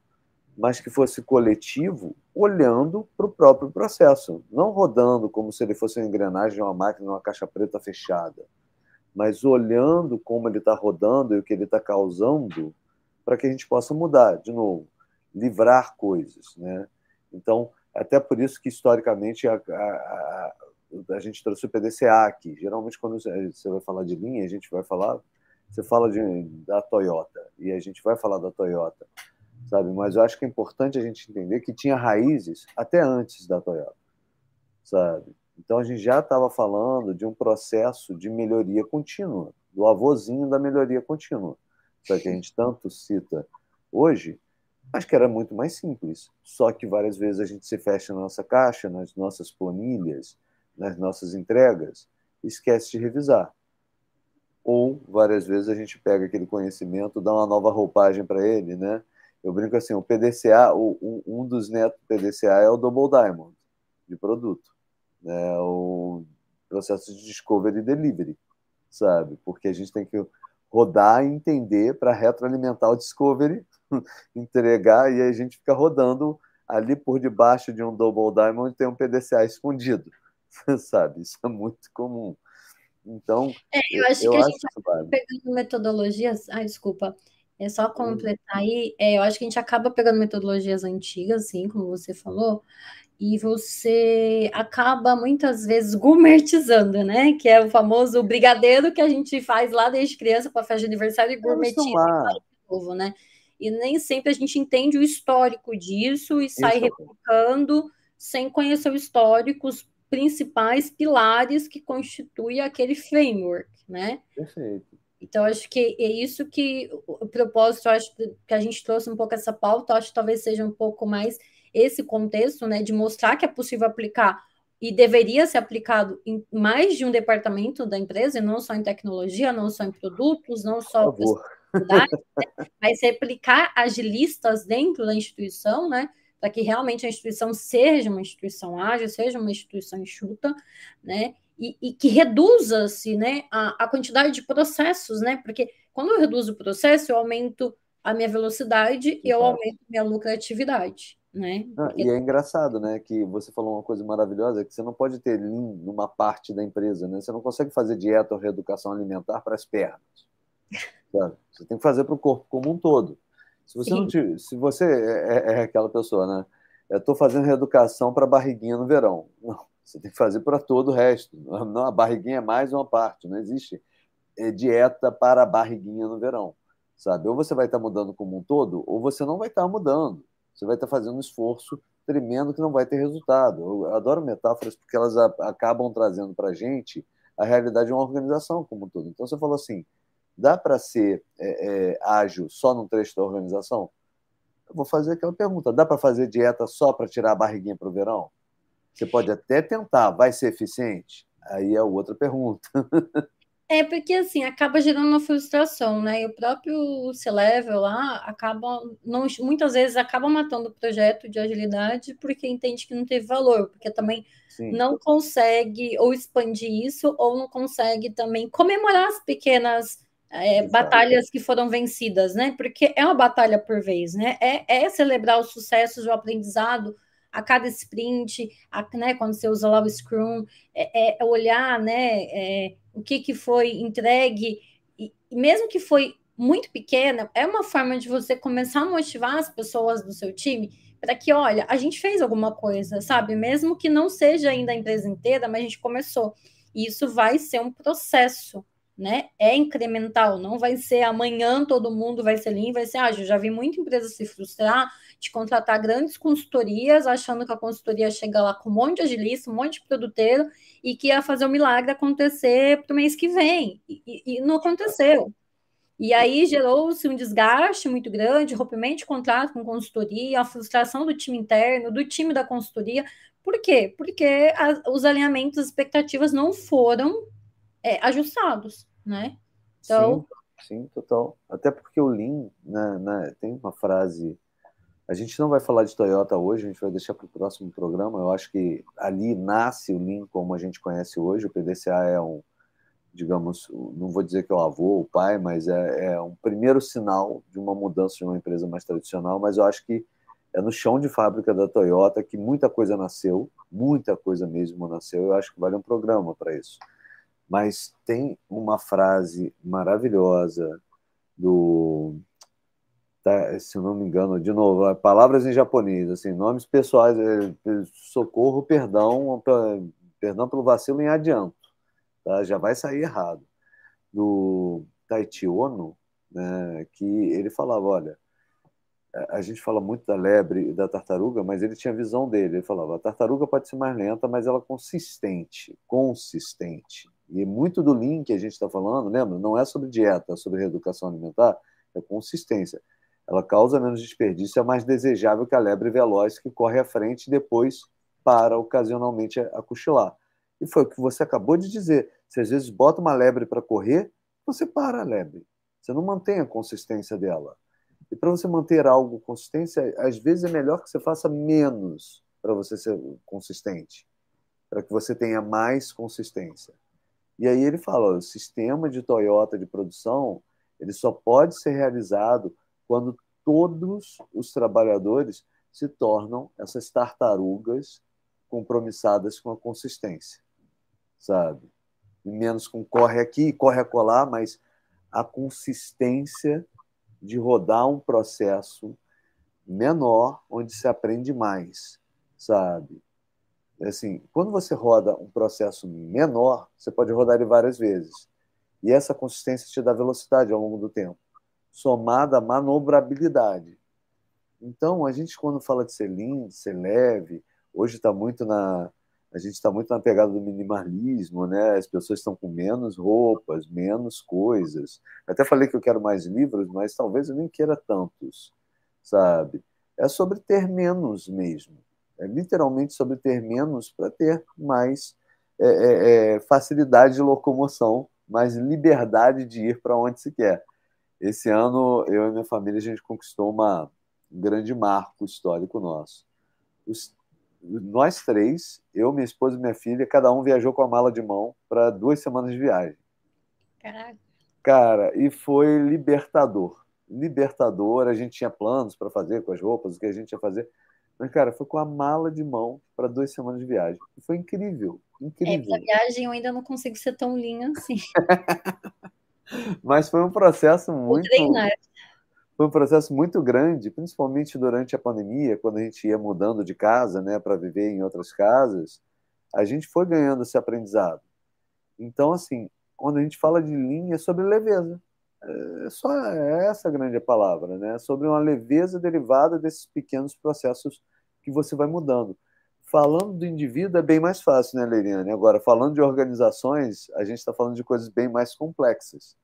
mas que fosse coletivo, olhando para o próprio processo, não rodando como se ele fosse uma engrenagem uma máquina, uma caixa preta fechada, mas olhando como ele está rodando e o que ele está causando, para que a gente possa mudar, de novo, livrar coisas, né? Então, até por isso que historicamente a, a, a, a gente trouxe o PDCA aqui. Geralmente, quando você vai falar de linha, a gente vai falar, você fala de, da Toyota e a gente vai falar da Toyota sabe? Mas eu acho que é importante a gente entender que tinha raízes até antes da Toyota, sabe? Então a gente já estava falando de um processo de melhoria contínua, do avôzinho da melhoria contínua, que a gente tanto cita hoje, mas que era muito mais simples. Só que várias vezes a gente se fecha na nossa caixa, nas nossas planilhas, nas nossas entregas, e esquece de revisar. Ou várias vezes a gente pega aquele conhecimento, dá uma nova roupagem para ele, né? Eu brinco assim, o PDCA, o, um dos netos do PDCA é o Double Diamond, de produto. Né? O processo de discovery e delivery, sabe? Porque a gente tem que rodar e entender para retroalimentar o discovery, entregar, e aí a gente fica rodando ali por debaixo de um Double Diamond tem um PDCA escondido, sabe? Isso é muito comum. Então, é, eu acho eu que a gente está pegando metodologias. Ai, desculpa. É só completar aí, é, eu acho que a gente acaba pegando metodologias antigas, assim, como você falou, e você acaba muitas vezes gourmetizando, né? Que é o famoso brigadeiro que a gente faz lá desde criança para festa de aniversário e gourmetiza de novo, né? E nem sempre a gente entende o histórico disso e sai Isso. replicando sem conhecer o histórico, os principais pilares que constituem aquele framework, né? Perfeito. Então, acho que é isso que o propósito, acho que a gente trouxe um pouco essa pauta, acho que talvez seja um pouco mais esse contexto, né, de mostrar que é possível aplicar e deveria ser aplicado em mais de um departamento da empresa, e não só em tecnologia, não só em produtos, não só? Mas replicar agilistas dentro da instituição, né? Para que realmente a instituição seja uma instituição ágil, seja uma instituição enxuta, né? E, e que reduza-se né, a, a quantidade de processos, né? Porque quando eu reduzo o processo, eu aumento a minha velocidade e eu aumento a minha lucratividade. Né? Ah, e é engraçado, né, que você falou uma coisa maravilhosa, que você não pode ter Lean numa parte da empresa, né? Você não consegue fazer dieta ou reeducação alimentar para as pernas. Você tem que fazer para o corpo como um todo. Se você Sim. não te, se você é, é, é, aquela pessoa, né? Eu estou fazendo reeducação para a barriguinha no verão. Não, você tem que fazer para todo o resto. Não, a barriguinha é mais uma parte. Não existe é, dieta para a barriguinha no verão, sabe? Ou você vai estar tá mudando como um todo, ou você não vai estar tá mudando. Você vai estar tá fazendo um esforço tremendo que não vai ter resultado. Eu adoro metáforas porque elas acabam trazendo para a gente a realidade de uma organização como um todo. Então você falou assim, dá para ser é, é, ágil só num trecho da organização? Eu vou fazer aquela pergunta: dá para fazer dieta só para tirar a barriguinha para o verão? Você pode até tentar, vai ser eficiente? Aí é outra pergunta. É porque assim acaba gerando uma frustração, né? E o próprio C-Level lá acaba, não, muitas vezes acaba matando o projeto de agilidade porque entende que não teve valor, porque também Sim. não consegue ou expandir isso, ou não consegue também comemorar as pequenas é, batalhas que foram vencidas, né? Porque é uma batalha por vez, né? É, é celebrar os sucessos, o aprendizado a cada sprint, a, né? Quando você usa lá o Scrum, é, é olhar, né? É, o que, que foi entregue, e, e mesmo que foi muito pequena, é uma forma de você começar a motivar as pessoas do seu time para que, olha, a gente fez alguma coisa, sabe? Mesmo que não seja ainda a empresa inteira, mas a gente começou. E isso vai ser um processo né? É incremental, não vai ser amanhã todo mundo vai ser lean, vai ser ágil. Já vi muita empresa se frustrar de contratar grandes consultorias, achando que a consultoria chega lá com um monte de agilista, um monte de produteiro, e que ia fazer o milagre acontecer para o mês que vem. E, e, não aconteceu. E aí gerou-se um desgaste muito grande, rompimento de contrato com consultoria, a frustração do time interno, do time da consultoria. Por quê? Porque os alinhamentos, as expectativas não foram é, ajustados, né? Então... Sim, sim, total. Até porque o Lean, né, né, tem uma frase. A gente não vai falar de Toyota hoje, a gente vai deixar para o próximo programa. Eu acho que ali nasce o Lean como a gente conhece hoje. O PDCA é um, digamos, não vou dizer que é o avô, o pai, mas é, é um primeiro sinal de uma mudança de uma empresa mais tradicional. Mas eu acho que é no chão de fábrica da Toyota que muita coisa nasceu, muita coisa mesmo nasceu. Eu acho que vale um programa para isso mas tem uma frase maravilhosa do tá, se não me engano, de novo, palavras em japonês, assim, nomes pessoais, é, socorro, perdão, perdão pelo vacilo em adianto, tá? já vai sair errado. Do Taichi Ono, né, que ele falava, olha, a gente fala muito da lebre e da tartaruga, mas ele tinha a visão dele. Ele falava: a tartaruga pode ser mais lenta, mas ela é consistente, consistente. E muito do Lean que a gente está falando, lembra? Não é sobre dieta, é sobre reeducação alimentar, é consistência. Ela causa menos desperdício, é mais desejável que a lebre veloz que corre à frente e depois para ocasionalmente a cochilar. E foi o que você acabou de dizer. Você às vezes bota uma lebre para correr, você para a lebre. Você não mantém a consistência dela. E para você manter algo consistência, às vezes é melhor que você faça menos para você ser consistente, para que você tenha mais consistência. E aí ele fala, o sistema de Toyota de produção, ele só pode ser realizado quando todos os trabalhadores se tornam essas tartarugas compromissadas com a consistência, sabe? E menos com corre aqui, corre acolá, mas a consistência de rodar um processo menor onde se aprende mais, sabe? Assim, quando você roda um processo menor, você pode rodar ele várias vezes. E essa consistência te dá velocidade ao longo do tempo, somada à manobrabilidade. Então, a gente, quando fala de ser lean, de ser leve, hoje está muito na. A gente está muito na pegada do minimalismo, né? As pessoas estão com menos roupas, menos coisas. Até falei que eu quero mais livros, mas talvez eu nem queira tantos, sabe? É sobre ter menos mesmo É literalmente sobre ter menos para ter mais é, é, é, facilidade de locomoção, mais liberdade de ir para onde se quer. Esse ano, eu e minha família, a gente conquistou uma, um grande marco histórico nosso. Os, nós três, eu, minha esposa e minha filha, cada um viajou com a mala de mão para duas semanas de viagem. Caraca. Cara, e foi libertador. Libertador, a gente tinha planos para fazer com as roupas, o que a gente ia fazer. Mas, cara, foi com a mala de mão para duas semanas de viagem. Foi incrível, incrível. É, viagem eu ainda não consigo ser tão linha assim. Mas foi um processo muito. Foi um processo muito grande, principalmente durante a pandemia, quando a gente ia mudando de casa, né, para viver em outras casas, a gente foi ganhando esse aprendizado. Então, assim, quando a gente fala de linha, é sobre leveza. É só essa grande palavra, né? Sobre uma leveza derivada desses pequenos processos que você vai mudando. Falando do indivíduo é bem mais fácil, né, Leiriane? Agora, falando de organizações, a gente está falando de coisas bem mais complexas.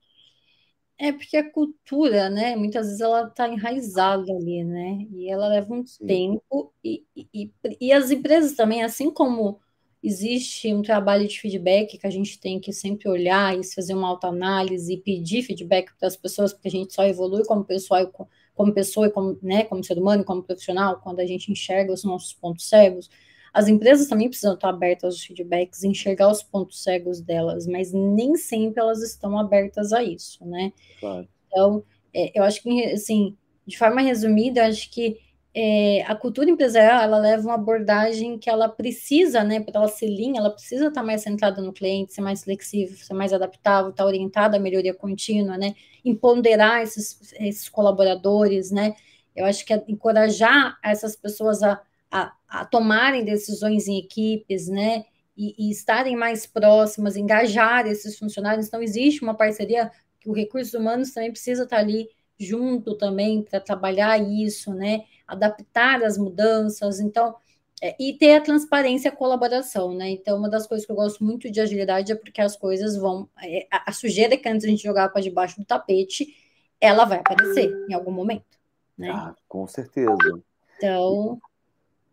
É porque a cultura, né, muitas vezes ela está enraizada ali, né? E ela leva um Sim. tempo, e, e, e as empresas também, assim como existe um trabalho de feedback que a gente tem que sempre olhar e fazer uma autoanálise e pedir feedback para as pessoas, porque a gente só evolui como pessoa, como pessoa e como, né, como ser humano e como profissional, quando a gente enxerga os nossos pontos cegos. As empresas também precisam estar abertas aos feedbacks, enxergar os pontos cegos delas, mas nem sempre elas estão abertas a isso, né? Claro. Então, é, eu acho que, assim, de forma resumida, eu acho que é, a cultura empresarial ela leva uma abordagem que ela precisa, né, para ela ser linha, ela precisa estar mais centrada no cliente, ser mais flexível, ser mais adaptável, estar orientada à melhoria contínua, né, empoderar esses, esses colaboradores, né, eu acho que é encorajar essas pessoas a, a, a tomarem decisões em equipes, né, e, e estarem mais próximas, engajar esses funcionários, então existe uma parceria que o recursos humanos também precisa estar ali junto também para trabalhar isso, né, adaptar as mudanças, então, é, e ter a transparência e a colaboração, né? Então, uma das coisas que eu gosto muito de agilidade é porque as coisas vão. É, a, sujeira que antes a gente jogava para debaixo do tapete, ela vai aparecer em algum momento, né? Ah, com certeza. Então.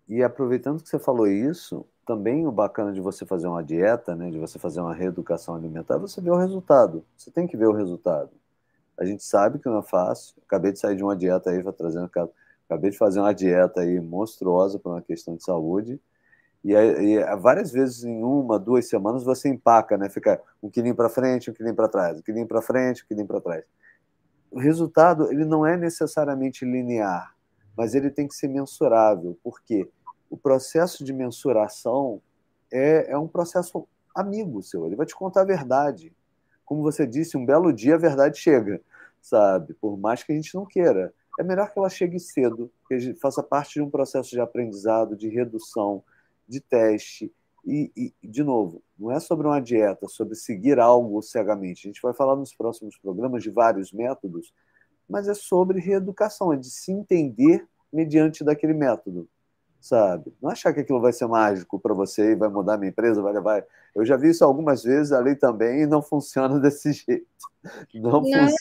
E, e aproveitando que você falou isso, também o bacana de você fazer uma dieta, né, de você fazer uma reeducação alimentar, você vê o resultado. Você tem que ver o resultado. A gente sabe que não é fácil. Acabei de sair de uma dieta aí, trazendo Acabei de fazer uma dieta aí monstruosa para uma questão de saúde. E, e, várias vezes em uma, duas semanas você empaca, né? Fica um quilinho para frente, um quilinho para trás, um quilinho para frente, um quilinho para trás. O resultado ele não é necessariamente linear, mas ele tem que ser mensurável, porque o processo de mensuração é, é um processo amigo seu. Ele vai te contar a verdade. Como você disse, um belo dia a verdade chega, sabe? Por mais que a gente não queira é melhor que ela chegue cedo, que faça parte de um processo de aprendizado, de redução, de teste. E, e, de novo, não é sobre uma dieta, sobre seguir algo cegamente. A gente vai falar nos próximos programas de vários métodos, mas é sobre reeducação, é de se entender mediante daquele método, sabe? Não achar que aquilo vai ser mágico para você e vai mudar a minha empresa, vai levar. Eu já vi isso algumas vezes ali também e não funciona desse jeito. Não, não funciona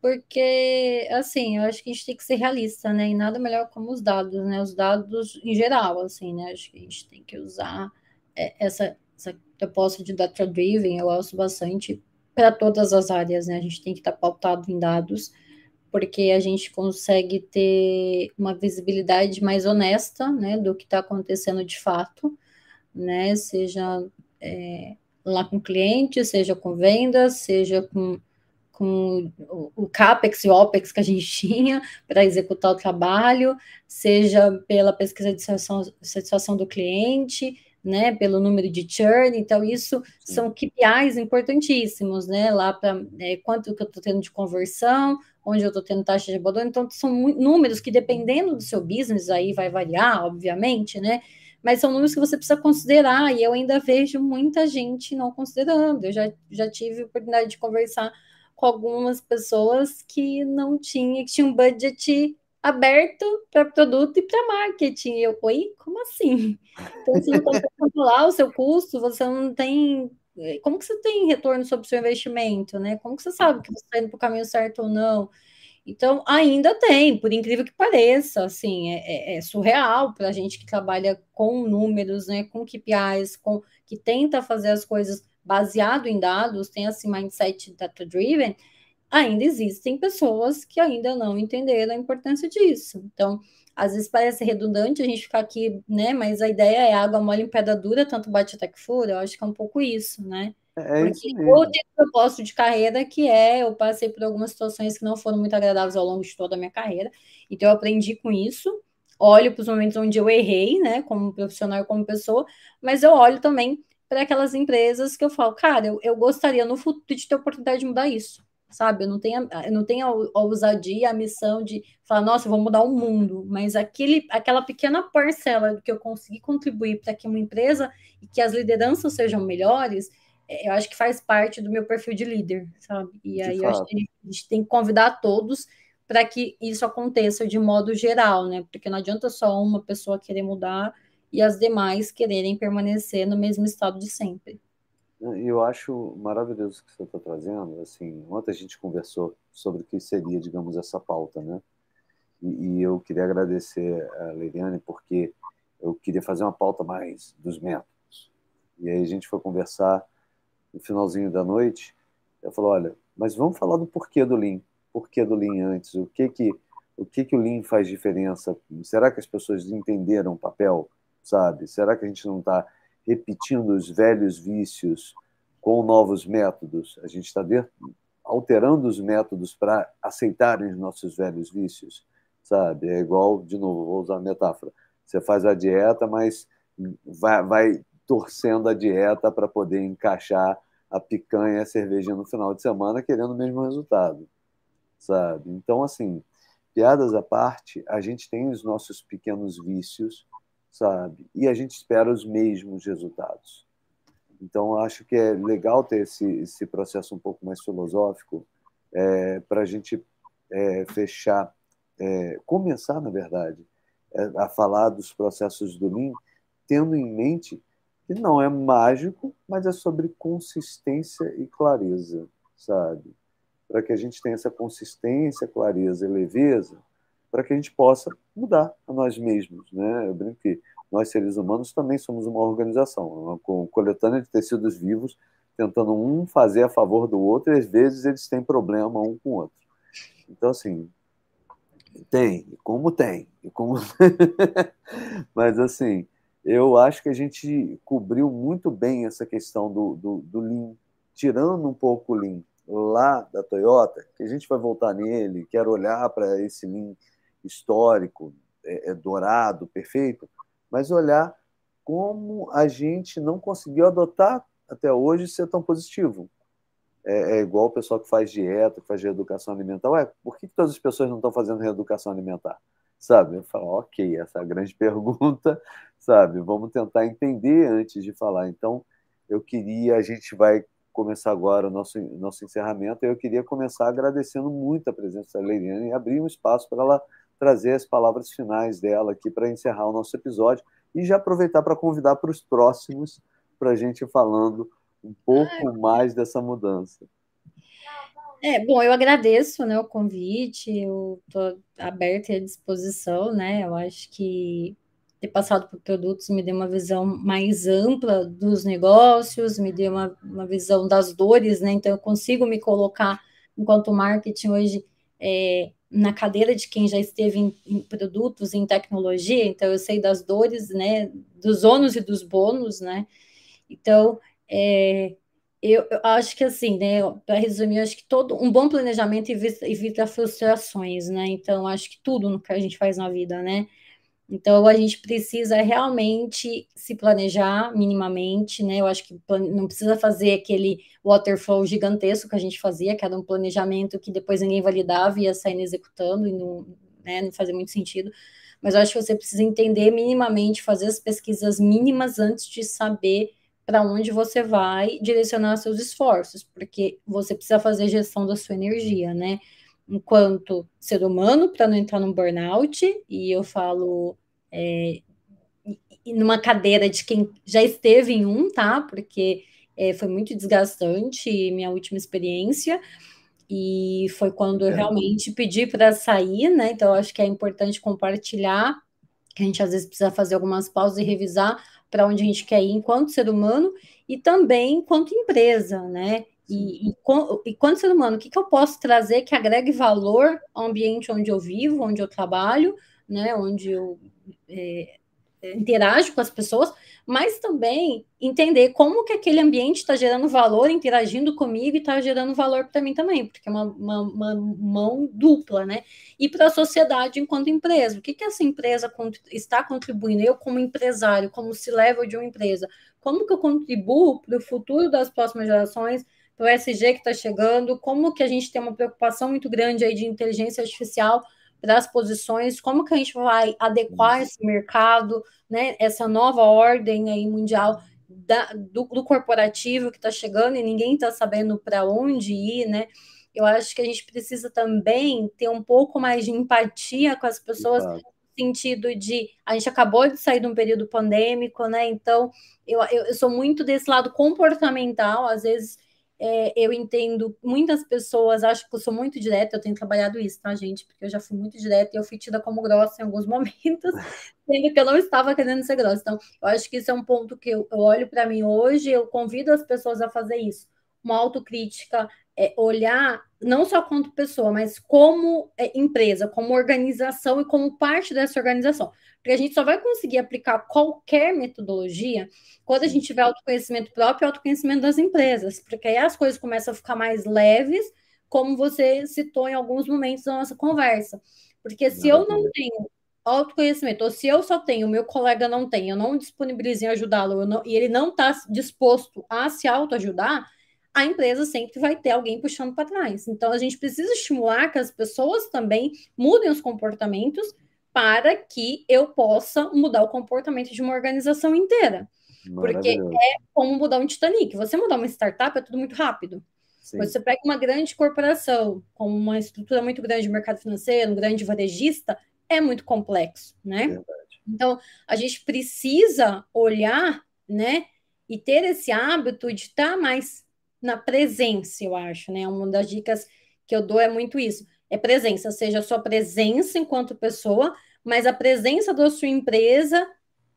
porque, assim, eu acho que a gente tem que ser realista, né? E nada melhor como os dados, né? Os dados em geral, assim, né? Acho que a gente tem que usar é, essa, essa proposta de data-driven, eu gosto bastante para todas as áreas, né? A gente tem que estar pautado em dados, porque a gente consegue ter uma visibilidade mais honesta, né? Do que está acontecendo de fato, né? Seja é, lá com cliente, seja com vendas, seja com com o CAPEX e o OPEX que a gente tinha para executar o trabalho, seja pela pesquisa de satisfação, satisfação do cliente, né, pelo número de churn, então isso Sim. são KPIs importantíssimos, né, lá para é, quanto que eu estou tendo de conversão, onde eu estou tendo taxa de abandono, então são números que dependendo do seu business aí vai variar, obviamente, né, mas são números que você precisa considerar, e eu ainda vejo muita gente não considerando, eu já, já tive a oportunidade de conversar com algumas pessoas que não tinha, que tinha um budget aberto para produto e para marketing. Eu, oi, como assim? Então, você não consegue controlar o seu custo, você não tem. Como que você tem retorno sobre o seu investimento, né? Como que você sabe que você está indo para o caminho certo ou não? Então, ainda tem, por incrível que pareça, assim, é, é, é surreal para a gente que trabalha com números, né, com KPIs, com, que tenta fazer as coisas baseado em dados, tem esse mindset data-driven, ainda existem pessoas que ainda não entenderam a importância disso. Então, às vezes parece redundante a gente ficar aqui, né, mas a ideia é água mole em pedra dura, tanto bate até que fura, eu acho que é um pouco isso, né? É isso Porque ou tem um propósito de carreira que é, eu passei por algumas situações que não foram muito agradáveis ao longo de toda a minha carreira, então eu aprendi com isso, olho para os momentos onde eu errei, né, como profissional e como pessoa, mas eu olho também para aquelas empresas que eu falo, cara, eu, eu gostaria no futuro de ter a oportunidade de mudar isso, sabe? Eu não tenho, eu não tenho a, a ousadia, a missão de falar, nossa, eu vou mudar o mundo, mas aquele, aquela pequena parcela que eu consegui contribuir para que uma empresa e que as lideranças sejam melhores, é, eu acho que faz parte do meu perfil de líder, sabe? E de aí fato. eu acho que a gente tem que convidar todos para que isso aconteça de modo geral, né? Porque não adianta só uma pessoa querer mudar e as demais quererem permanecer no mesmo estado de sempre. Eu acho maravilhoso o que você está trazendo. Assim, ontem a gente conversou sobre o que seria, digamos, essa pauta, né? E, e eu queria agradecer a Leiliane porque eu queria fazer uma pauta mais dos métodos. E aí a gente foi conversar no finalzinho da noite, eu falou, olha, mas vamos falar do porquê do Lean. Porquê do Lean antes? O que que o que que o Lean faz diferença? Será que as pessoas entenderam o papel, sabe? Será que a gente não está repetindo os velhos vícios com novos métodos? A gente está alterando os métodos para aceitarem os nossos velhos vícios, sabe? É igual, de novo, vou usar a metáfora. Você faz a dieta, mas vai, vai torcendo a dieta para poder encaixar a picanha e a cerveja no final de semana, querendo o mesmo resultado, sabe? Então, assim, piadas à parte, a gente tem os nossos pequenos vícios, sabe? E a gente espera os mesmos resultados. Então, acho que é legal ter esse, esse processo um pouco mais filosófico é, para a gente é, fechar, é, começar, na verdade, é, a falar dos processos do Lean, tendo em mente que não é mágico, mas é sobre consistência e clareza, sabe? Para que a gente tenha essa consistência, clareza e leveza, para que a gente possa mudar a nós mesmos, né? Eu brinco que nós seres humanos também somos uma organização, com coletânea de tecidos vivos, tentando um fazer a favor do outro, e às vezes eles têm problema um com o outro. Então, assim, tem, como tem, como... mas assim, eu acho que a gente cobriu muito bem essa questão do, do, do Lean, tirando um pouco o Lean lá da Toyota, que a gente vai voltar nele, quero olhar para esse Lean histórico, é, é, dourado, perfeito, mas olhar como a gente não conseguiu adotar até hoje ser tão positivo. É, é, igual o pessoal que faz dieta, que faz reeducação alimentar. Ué, por que todas as pessoas não estão fazendo reeducação alimentar? Sabe? Eu falo, ok, essa é a grande pergunta, sabe? Vamos tentar entender antes de falar. Então, eu queria, a gente vai começar agora o nosso, nosso encerramento, eu queria começar agradecendo muito a presença da Leiriane e abrir um espaço para ela trazer as palavras finais dela aqui para encerrar o nosso episódio e já aproveitar para convidar para os próximos para a gente falando um pouco mais dessa mudança. É, bom, eu agradeço né, o convite, eu estou aberta e à disposição, né? Eu acho que ter passado por produtos me deu uma visão mais ampla dos negócios, me deu uma, uma visão das dores, né? Então eu consigo me colocar enquanto marketing hoje é, na cadeira de quem já esteve em, em, produtos, em tecnologia, então eu sei das dores, né? Dos ônus e dos bônus, né? Então é, eu, eu, acho que assim, né, para resumir, acho que todo um bom planejamento evita, evita frustrações, né? Então, acho que tudo no que a gente faz na vida, né? Então, a gente precisa realmente se planejar minimamente, né? Eu acho que não precisa fazer aquele waterfall gigantesco que a gente fazia, que era um planejamento que depois ninguém validava e ia saindo executando e não, né, não fazia muito sentido. Mas eu acho que você precisa entender minimamente, fazer as pesquisas mínimas antes de saber para onde você vai direcionar seus esforços, porque você precisa fazer gestão da sua energia, né? Enquanto ser humano para não entrar num burnout, e eu falo é, numa cadeira de quem já esteve em um, tá? Porque é, foi muito desgastante minha última experiência. E foi quando eu realmente pedi para sair, né? Então, acho que é importante compartilhar, que a gente às vezes precisa fazer algumas pausas e revisar para onde a gente quer ir enquanto ser humano e também enquanto empresa, né? E, e, e quanto ser humano, o que, que eu posso trazer que agregue valor ao ambiente onde eu vivo, onde eu trabalho, né? Onde eu é, interajo com as pessoas, mas também entender como que aquele ambiente está gerando valor, interagindo comigo e está gerando valor para mim também, porque é uma, uma, uma mão dupla, né? E para a sociedade enquanto empresa, o que, que essa empresa está contribuindo? Eu, como empresário, como se level de uma empresa, como que eu contribuo para o futuro das próximas gerações? Para o SG que está chegando, como que a gente tem uma preocupação muito grande aí de inteligência artificial para as posições, como que a gente vai adequar esse mercado, né, essa nova ordem aí mundial da, do, do corporativo que está chegando e ninguém está sabendo para onde ir, né? Eu acho que a gente precisa também ter um pouco mais de empatia com as pessoas, no sentido de a gente acabou de sair de um período pandêmico, né? Então eu, eu, eu sou muito desse lado comportamental, às vezes é, eu entendo, muitas pessoas acham que eu sou muito direta, eu tenho trabalhado isso, tá, gente? Porque eu já fui muito direta e eu fui tida como grossa em alguns momentos, sendo que eu não estava querendo ser grossa. Então, eu acho que isso é um ponto que eu, eu olho para mim hoje, eu convido as pessoas a fazer isso. Uma autocrítica, é, olhar não só quanto pessoa, mas como é, empresa, como organização e como parte dessa organização. Porque a gente só vai conseguir aplicar qualquer metodologia quando a gente tiver autoconhecimento próprio e autoconhecimento das empresas, porque aí as coisas começam a ficar mais leves, como você citou em alguns momentos da nossa conversa. Porque se eu não tenho autoconhecimento, ou se eu só tenho, meu colega não tem, eu não disponibilizo em ajudá-lo, e ele não está disposto a se autoajudar, a empresa sempre vai ter alguém puxando para trás. Então, a gente precisa estimular que as pessoas também mudem os comportamentos para que eu possa mudar o comportamento de uma organização inteira. Porque é como mudar um Titanic. Você mudar uma startup é tudo muito rápido. Sim. Você pega uma grande corporação, com uma estrutura muito grande de mercado financeiro, um grande varejista, é muito complexo, né? Verdade. Então, a gente precisa olhar, né, e ter esse hábito de estar mais na presença, eu acho, né? Uma das dicas que eu dou é muito isso é presença, seja a sua presença enquanto pessoa, mas a presença da sua empresa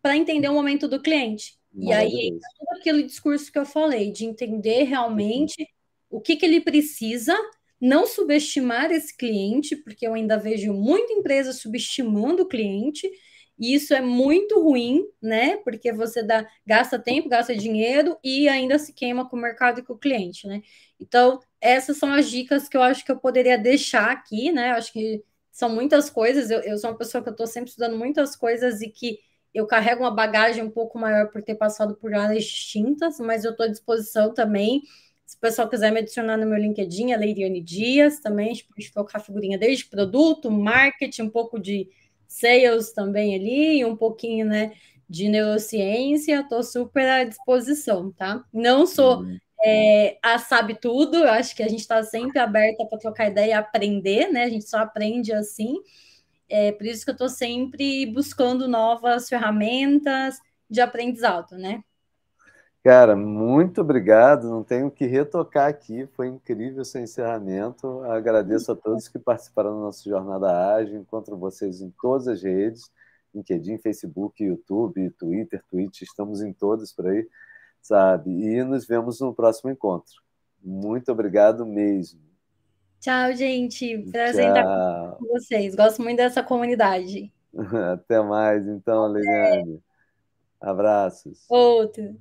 para entender o momento do cliente. E aí, todo aquele discurso que eu falei, de entender realmente o que, que ele precisa, não subestimar esse cliente, porque eu ainda vejo muita empresa subestimando o cliente, e isso é muito ruim, né? Porque você dá, gasta tempo, gasta dinheiro e ainda se queima com o mercado e com o cliente, né? Então, essas são as dicas que eu acho que eu poderia deixar aqui, né? Eu acho que são muitas coisas. Eu, eu sou uma pessoa que eu estou sempre estudando muitas coisas e que eu carrego uma bagagem um pouco maior por ter passado por áreas distintas, mas eu estou à disposição também. Se o pessoal quiser me adicionar no meu LinkedIn, a Leiriane Dias, também a gente pode trocar figurinha desde produto, marketing, um pouco de sales também ali, um pouquinho, né, de neurociência, estou super à disposição, tá? Não sou uhum. é, a sabe tudo, eu acho que a gente está sempre aberta para trocar ideia e aprender, né? A gente só aprende assim. É por isso que eu estou sempre buscando novas ferramentas de aprendizado, né? Cara, muito obrigado. Não tenho que retocar aqui. Foi incrível seu encerramento. Agradeço a todos que participaram da nossa jornada ágil. Encontro vocês em todas as redes: LinkedIn, Facebook, YouTube, Twitter, Twitch. Estamos em todas por aí, sabe? E nos vemos no próximo encontro. Muito obrigado mesmo. Tchau, gente. Prazer Tchau. estar com vocês. Gosto muito dessa comunidade. Até mais, então, Leandro. Abraços. Outro.